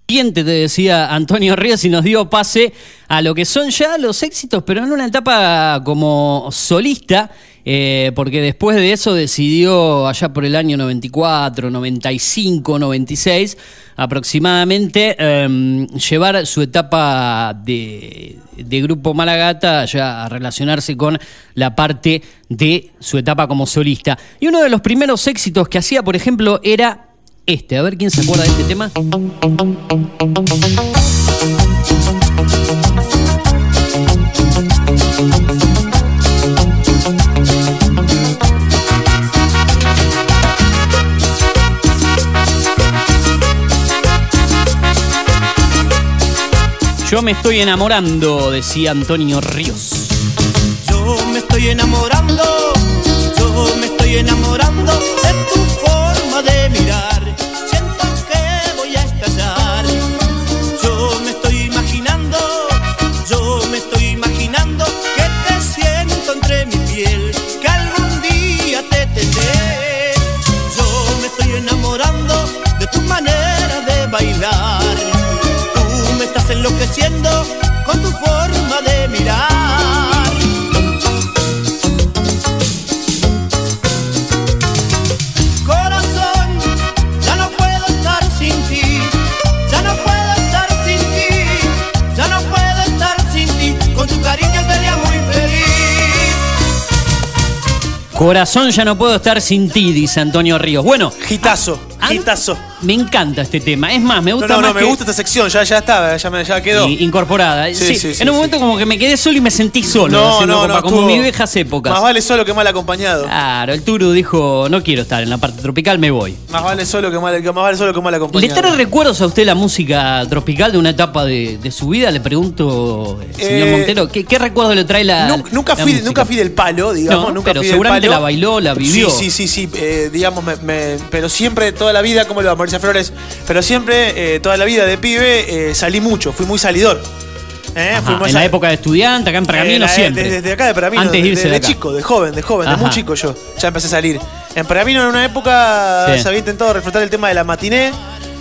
Siguiente, te decía Antonio Ríos y nos dio pase a lo que son ya los éxitos, pero en una etapa como solista, eh, porque después de eso decidió allá por el año 94, 95, 96 aproximadamente em, llevar su etapa de, de grupo Malagata ya a relacionarse con la parte de su etapa como solista. Y uno de los primeros éxitos que hacía, por ejemplo, era este. A ver quién se acuerda de este tema. Yo me estoy enamorando, decía Antonio Ríos. Yo me estoy enamorando, yo me estoy enamorando de tu forma de mirar. Siento que voy a estallar. Yo me estoy imaginando, yo me estoy imaginando que te siento entre mi piel, que algún día te tendré. Yo me estoy enamorando de tu manera de bailar. Estás enloqueciendo con tu forma de mirar. Corazón, ya no puedo estar sin ti, ya no puedo estar sin ti, ya no puedo estar sin ti, con tu cariño sería muy feliz. Corazón, ya no puedo estar sin ti, dice Antonio Ríos. Bueno, Gitazo, gitazo. me encanta este tema. Es más, me No, gusta no, más no, me que- gusta esta sección, ya, ya está, ya, me, ya quedó. y- incorporada. Sí, Sí, sí, sí, en un momento como que me quedé solo y me sentí solo. No, no, no, como mis viejas épocas. Más vale solo que mal acompañado. Claro, el Turu dijo, no quiero estar en la parte tropical, me voy. Más vale solo que mal, más vale solo que mal ¿Le acompañado. trae recuerdos a usted la música tropical de una etapa de, de su vida? Le pregunto, eh, señor Eh, Montero, ¿qué, qué recuerdo le trae la Nunca, nunca la fui, música? nunca fui del palo, digamos. No, nunca pero fui del seguramente palo. la bailó, la vivió. Sí, sí, sí, sí. eh, digamos, me- me- pero siempre, toda la vida, como le va Mauricio Flores, pero siempre, eh, toda la vida de pibe, eh, salí mucho, fui muy salidor. Eh, Ajá, en la época de estudiante, acá en Pergamino Eh, siempre. Desde, desde acá de Pergamino. Antes de irse de, de, acá. chico, de joven, de joven, de muy chico yo. Ya empecé a salir. En Pergamino en una época Sí. se había intentado reflotar el tema de la matiné.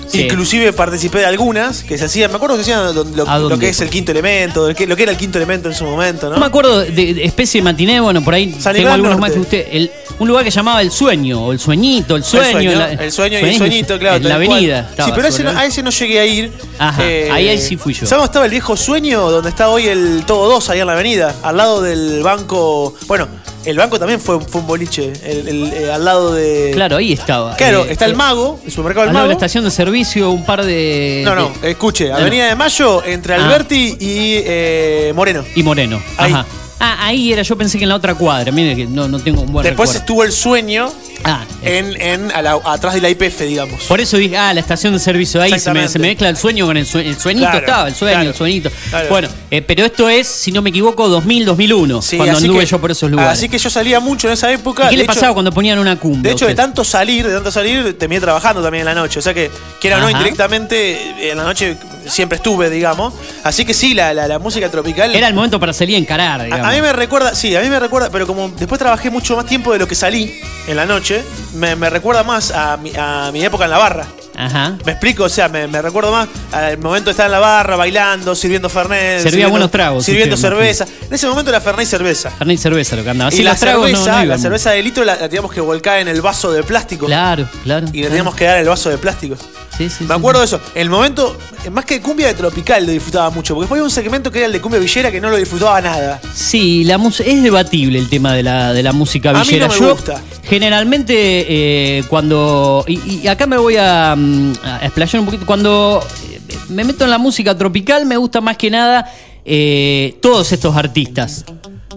Sí. Inclusive participé de algunas que se hacían, me acuerdo que se hacían lo, lo- ¿A lo dónde que es el quinto elemento, que- lo que era el quinto elemento en su momento, ¿no? No me acuerdo de, de especie de matiné, bueno, por ahí San tengo Nicolás algunos Norte. más que usted. El- un lugar que llamaba El Sueño, o El Sueñito, El Sueño. el sueño, la- el sueño y el Sueño, sueñito, claro. En la avenida. Sí, pero ese sobre no- a ese no llegué a ir. Eh, Ajá, ahí- ahí sí fui yo. ¿Sabes estaba el viejo sueño? Donde está hoy el Todo 2, ahí en la avenida, al lado del banco. Bueno, El banco también fue, fue un boliche, el- el- eh, al lado de... Claro, ahí estaba. Claro, Eh, está el eh, mago, el supermercado del de la mago. estación de servicio, un par de. No, no, escuche, No, Avenida de Mayo, entre Ah. Alberti y eh, Moreno. Y Moreno. Ahí. Ajá. Ah, ahí era, yo pensé que en la otra cuadra. Mire que no, no tengo un buen Después recuerdo. estuvo el sueño Ah, en, en a la- atrás de la IPF, digamos. Por eso dije, ah, la estación de servicio ahí se me, se me mezcla el sueño con el, sue- el sueñito Claro, estaba, el sueño, claro, el sueñito. claro. Bueno, eh, pero esto es, si no me equivoco, 2000, 2001, Sí, cuando anduve que- yo por esos lugares. Así que yo salía mucho en esa época. ¿Y qué le hecho- pasaba cuando ponían una cumbia? De hecho, de tanto salir, de tanto salir, terminé trabajando también en la noche. O sea que, quiera o no, indirectamente, eh, en la noche siempre estuve, digamos. Así que sí, la, la- la música tropical. Era el momento para salir a encarar, digamos. A, a mí me recuerda, sí, a mí me recuerda, pero como después trabajé mucho más tiempo de lo que salí en la noche, me, me recuerda más a mi, a mi época en la barra. Ajá. ¿Me explico? O sea, me, me recuerdo más al momento de estar en la barra, bailando, sirviendo Fernet. Servía sirviendo- buenos tragos, Sirviendo usted, cerveza. En ese momento era Fernet y cerveza. Fernet y cerveza lo que andaba. y Sí, la los tragos no- cerveza, no la cerveza de litro la, la teníamos que volcar en el vaso de plástico. Claro, claro. Y le teníamos que dar el vaso de plástico. Sí, sí, Me acuerdo de eso. El momento, más que cumbia de tropical, lo disfrutaba mucho. Porque después había un segmento que era el de cumbia villera que no lo disfrutaba nada. Sí, la es debatible el tema de la, de la música A mí villera. no me Yo, gusta. Generalmente, eh, cuando. Y, y acá me voy a, mm, a explayar un poquito. Cuando eh, me meto en la música tropical, me gusta más que nada eh, todos estos artistas.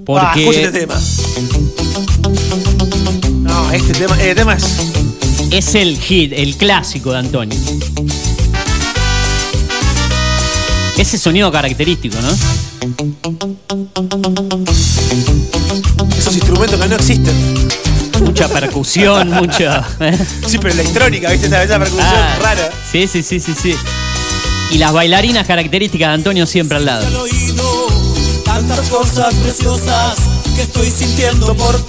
Porque. Ah, escucha este tema. No, este tema, este tema es. Es el hit, el clásico de Antonio. Ese sonido característico, ¿no? Esos instrumentos que no existen. Mucha percusión, mucha. ¿eh? Sí, pero electrónica, ¿viste? Esa, esa percusión Ah, rara. Sí, sí, sí, sí, sí. Y las bailarinas características de Antonio siempre al lado. oído tantas cosas preciosas que estoy sintiendo por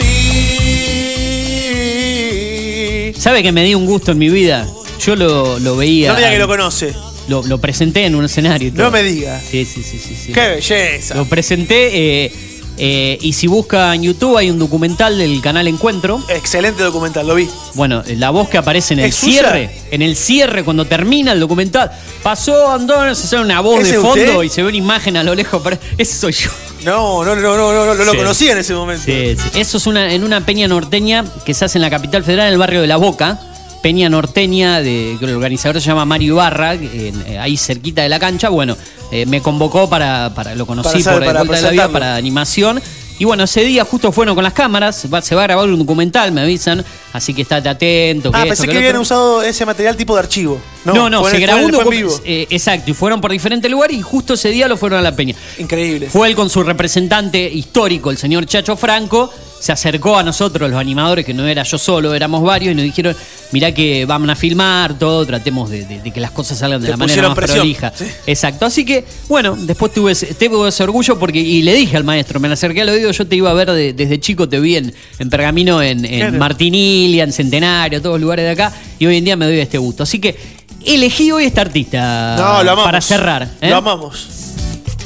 ti. ¿Sabe que me di un gusto en mi vida? Yo lo, lo veía. No me diga que lo conoce. Lo, lo presenté en un escenario. y todo. No me diga. Sí, sí, sí, sí. sí. Qué belleza. Lo presenté eh, eh, y si busca en YouTube hay un documental del canal Encuentro. Excelente documental, lo vi. Bueno, la voz que aparece en el cierre, en el cierre cuando termina el documental, pasó Antonio, se sale una voz ¿Ese de fondo usted? y se ve una imagen a lo lejos, pero ese soy yo. No, no, no, no, no, no, no lo Sí. conocía en ese momento. Sí, sí. Eso es una, en una peña norteña que se hace en la capital federal, en el barrio de La Boca. Peña norteña, de, que el organizador se llama Mario Ibarra, en- eh, ahí cerquita de la cancha. Bueno, eh, me convocó para, para lo conocí Para por el Vuelta de la Vida, para animación. Y bueno, ese día justo fueron con las cámaras, va- se va a grabar un documental, me avisan, así que estate atento. Ah, esto, pensé que habían usado ese material tipo de archivo. No, no, se grabó un documental. vivo. exacto, y fueron por diferentes lugares y justo ese día lo fueron a la peña. Increíble. Fue él con su representante histórico, el señor Chacho Franco, se acercó a nosotros, los animadores, que no era yo solo, éramos varios, y nos dijeron, mirá que vamos a filmar todo, tratemos de, de- de que las cosas salgan de Te la manera más presión. prolija. Sí. Exacto, así que, bueno, después tuve ese, tuve ese orgullo porque, y le dije al maestro, me le acerqué al oído, yo te iba a ver de- desde chico, te vi en, en Pergamino, en, en. Martinilia, en Centenario, todos los lugares de acá, y hoy en día me doy este gusto. Así que elegí hoy este artista No, lo amamos. para cerrar. ¿eh? Lo amamos.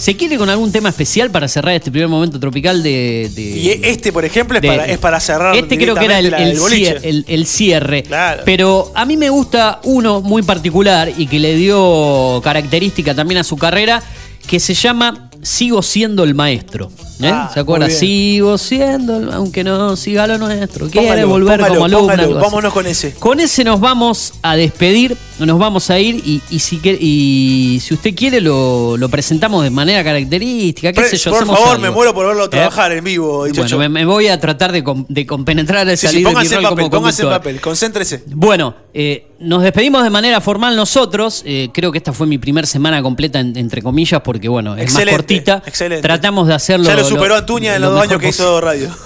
¿Se quiere con algún tema especial para cerrar este primer momento tropical de. de- Y este, por ejemplo, es, de- para, es para cerrar. Este creo que era el, el boliche. cier- el- el cierre. Claro. Pero a mí me gusta uno muy particular y que le dio característica también a su carrera, que se llama Sigo siendo el maestro. ¿Eh? Ah, ¿Se acuerda? Sigo siendo, el- aunque no siga lo nuestro. Quiere Póngalo, volver póngalo, como alumno. póngalo. Vámonos con ese. Con ese nos vamos a despedir, nos vamos a ir y, y si, y si usted quiere lo, lo presentamos de manera característica, qué Pre- sé yo. por favor, algo. me muero por verlo ¿Eh? trabajar en vivo, Bueno, me, me voy a tratar de, com- de compenetrar al Sí, sí, salir de mi póngase rol papel, como póngase papel, concéntrese. Bueno, eh, nos despedimos de manera formal nosotros. eh, creo que esta fue mi primera semana completa, en- entre comillas, porque bueno, es Excelente, más cortita. excelente. Tratamos de hacerlo. Superó Antuña en los dos años que hizo radio.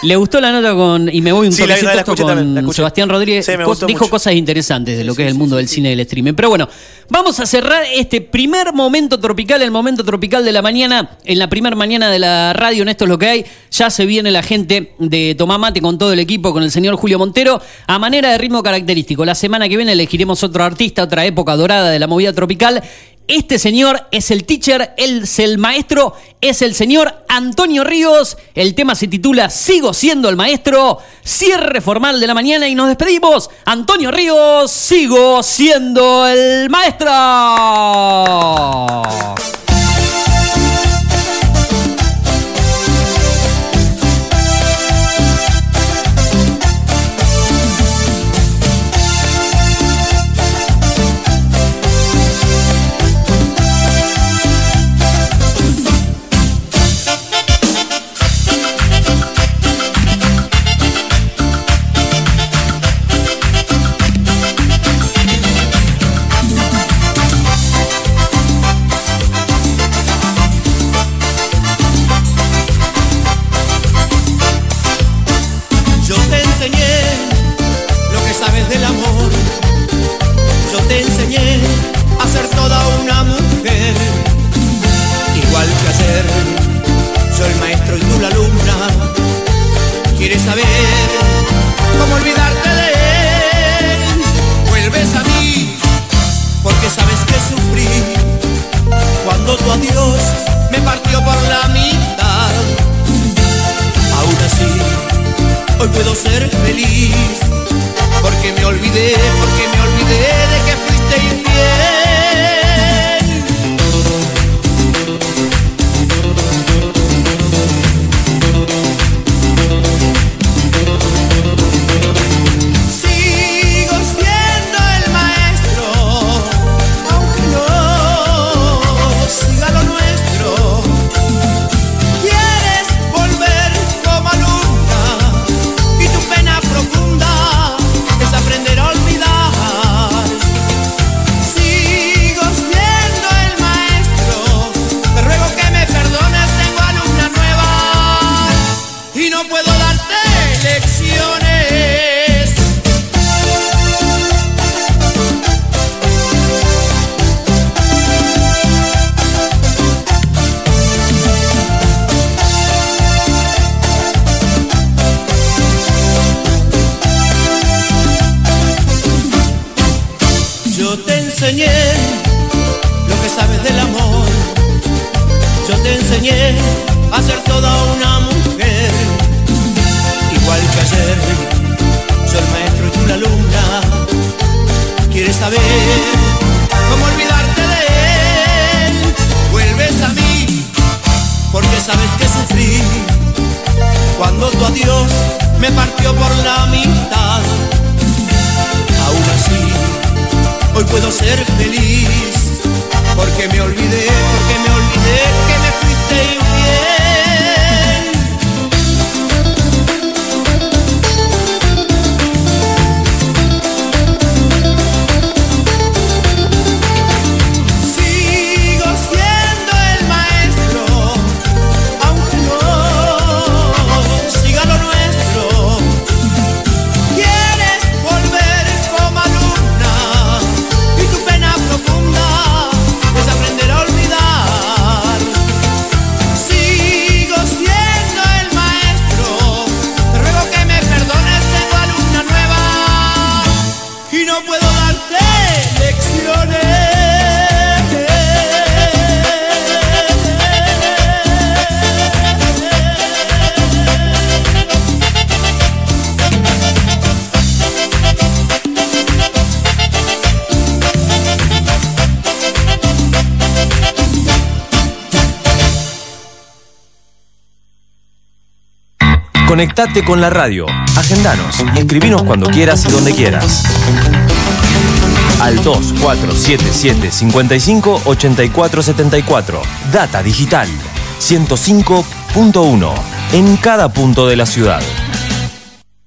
Le gustó la nota con. Y me voy un Sí, la- toquecito la- con también, la escuché. Sebastián Rodríguez. Sí, gustó dijo mucho. cosas interesantes de lo que es el mundo del cine y del streaming. Pero bueno, vamos a cerrar este primer momento tropical, el momento tropical de la mañana, en la primera mañana de la radio, en esto es lo que hay. Ya se viene la gente de Tomamate con todo el equipo, con el señor Julio Montero, a manera de ritmo característico. La semana que viene elegiremos otro artista, otra época dorada de la movida tropical. Este señor es el teacher, él es el maestro, es el señor Antonio Ríos. El tema se titula Sigo siendo el maestro. Cierre formal de la mañana y nos despedimos. Antonio Ríos, sigo siendo el maestro. Conectate con la radio, agendanos y escribinos cuando quieras y donde quieras. Al 2477-558474. Data Digital 105.1 en cada punto de la ciudad.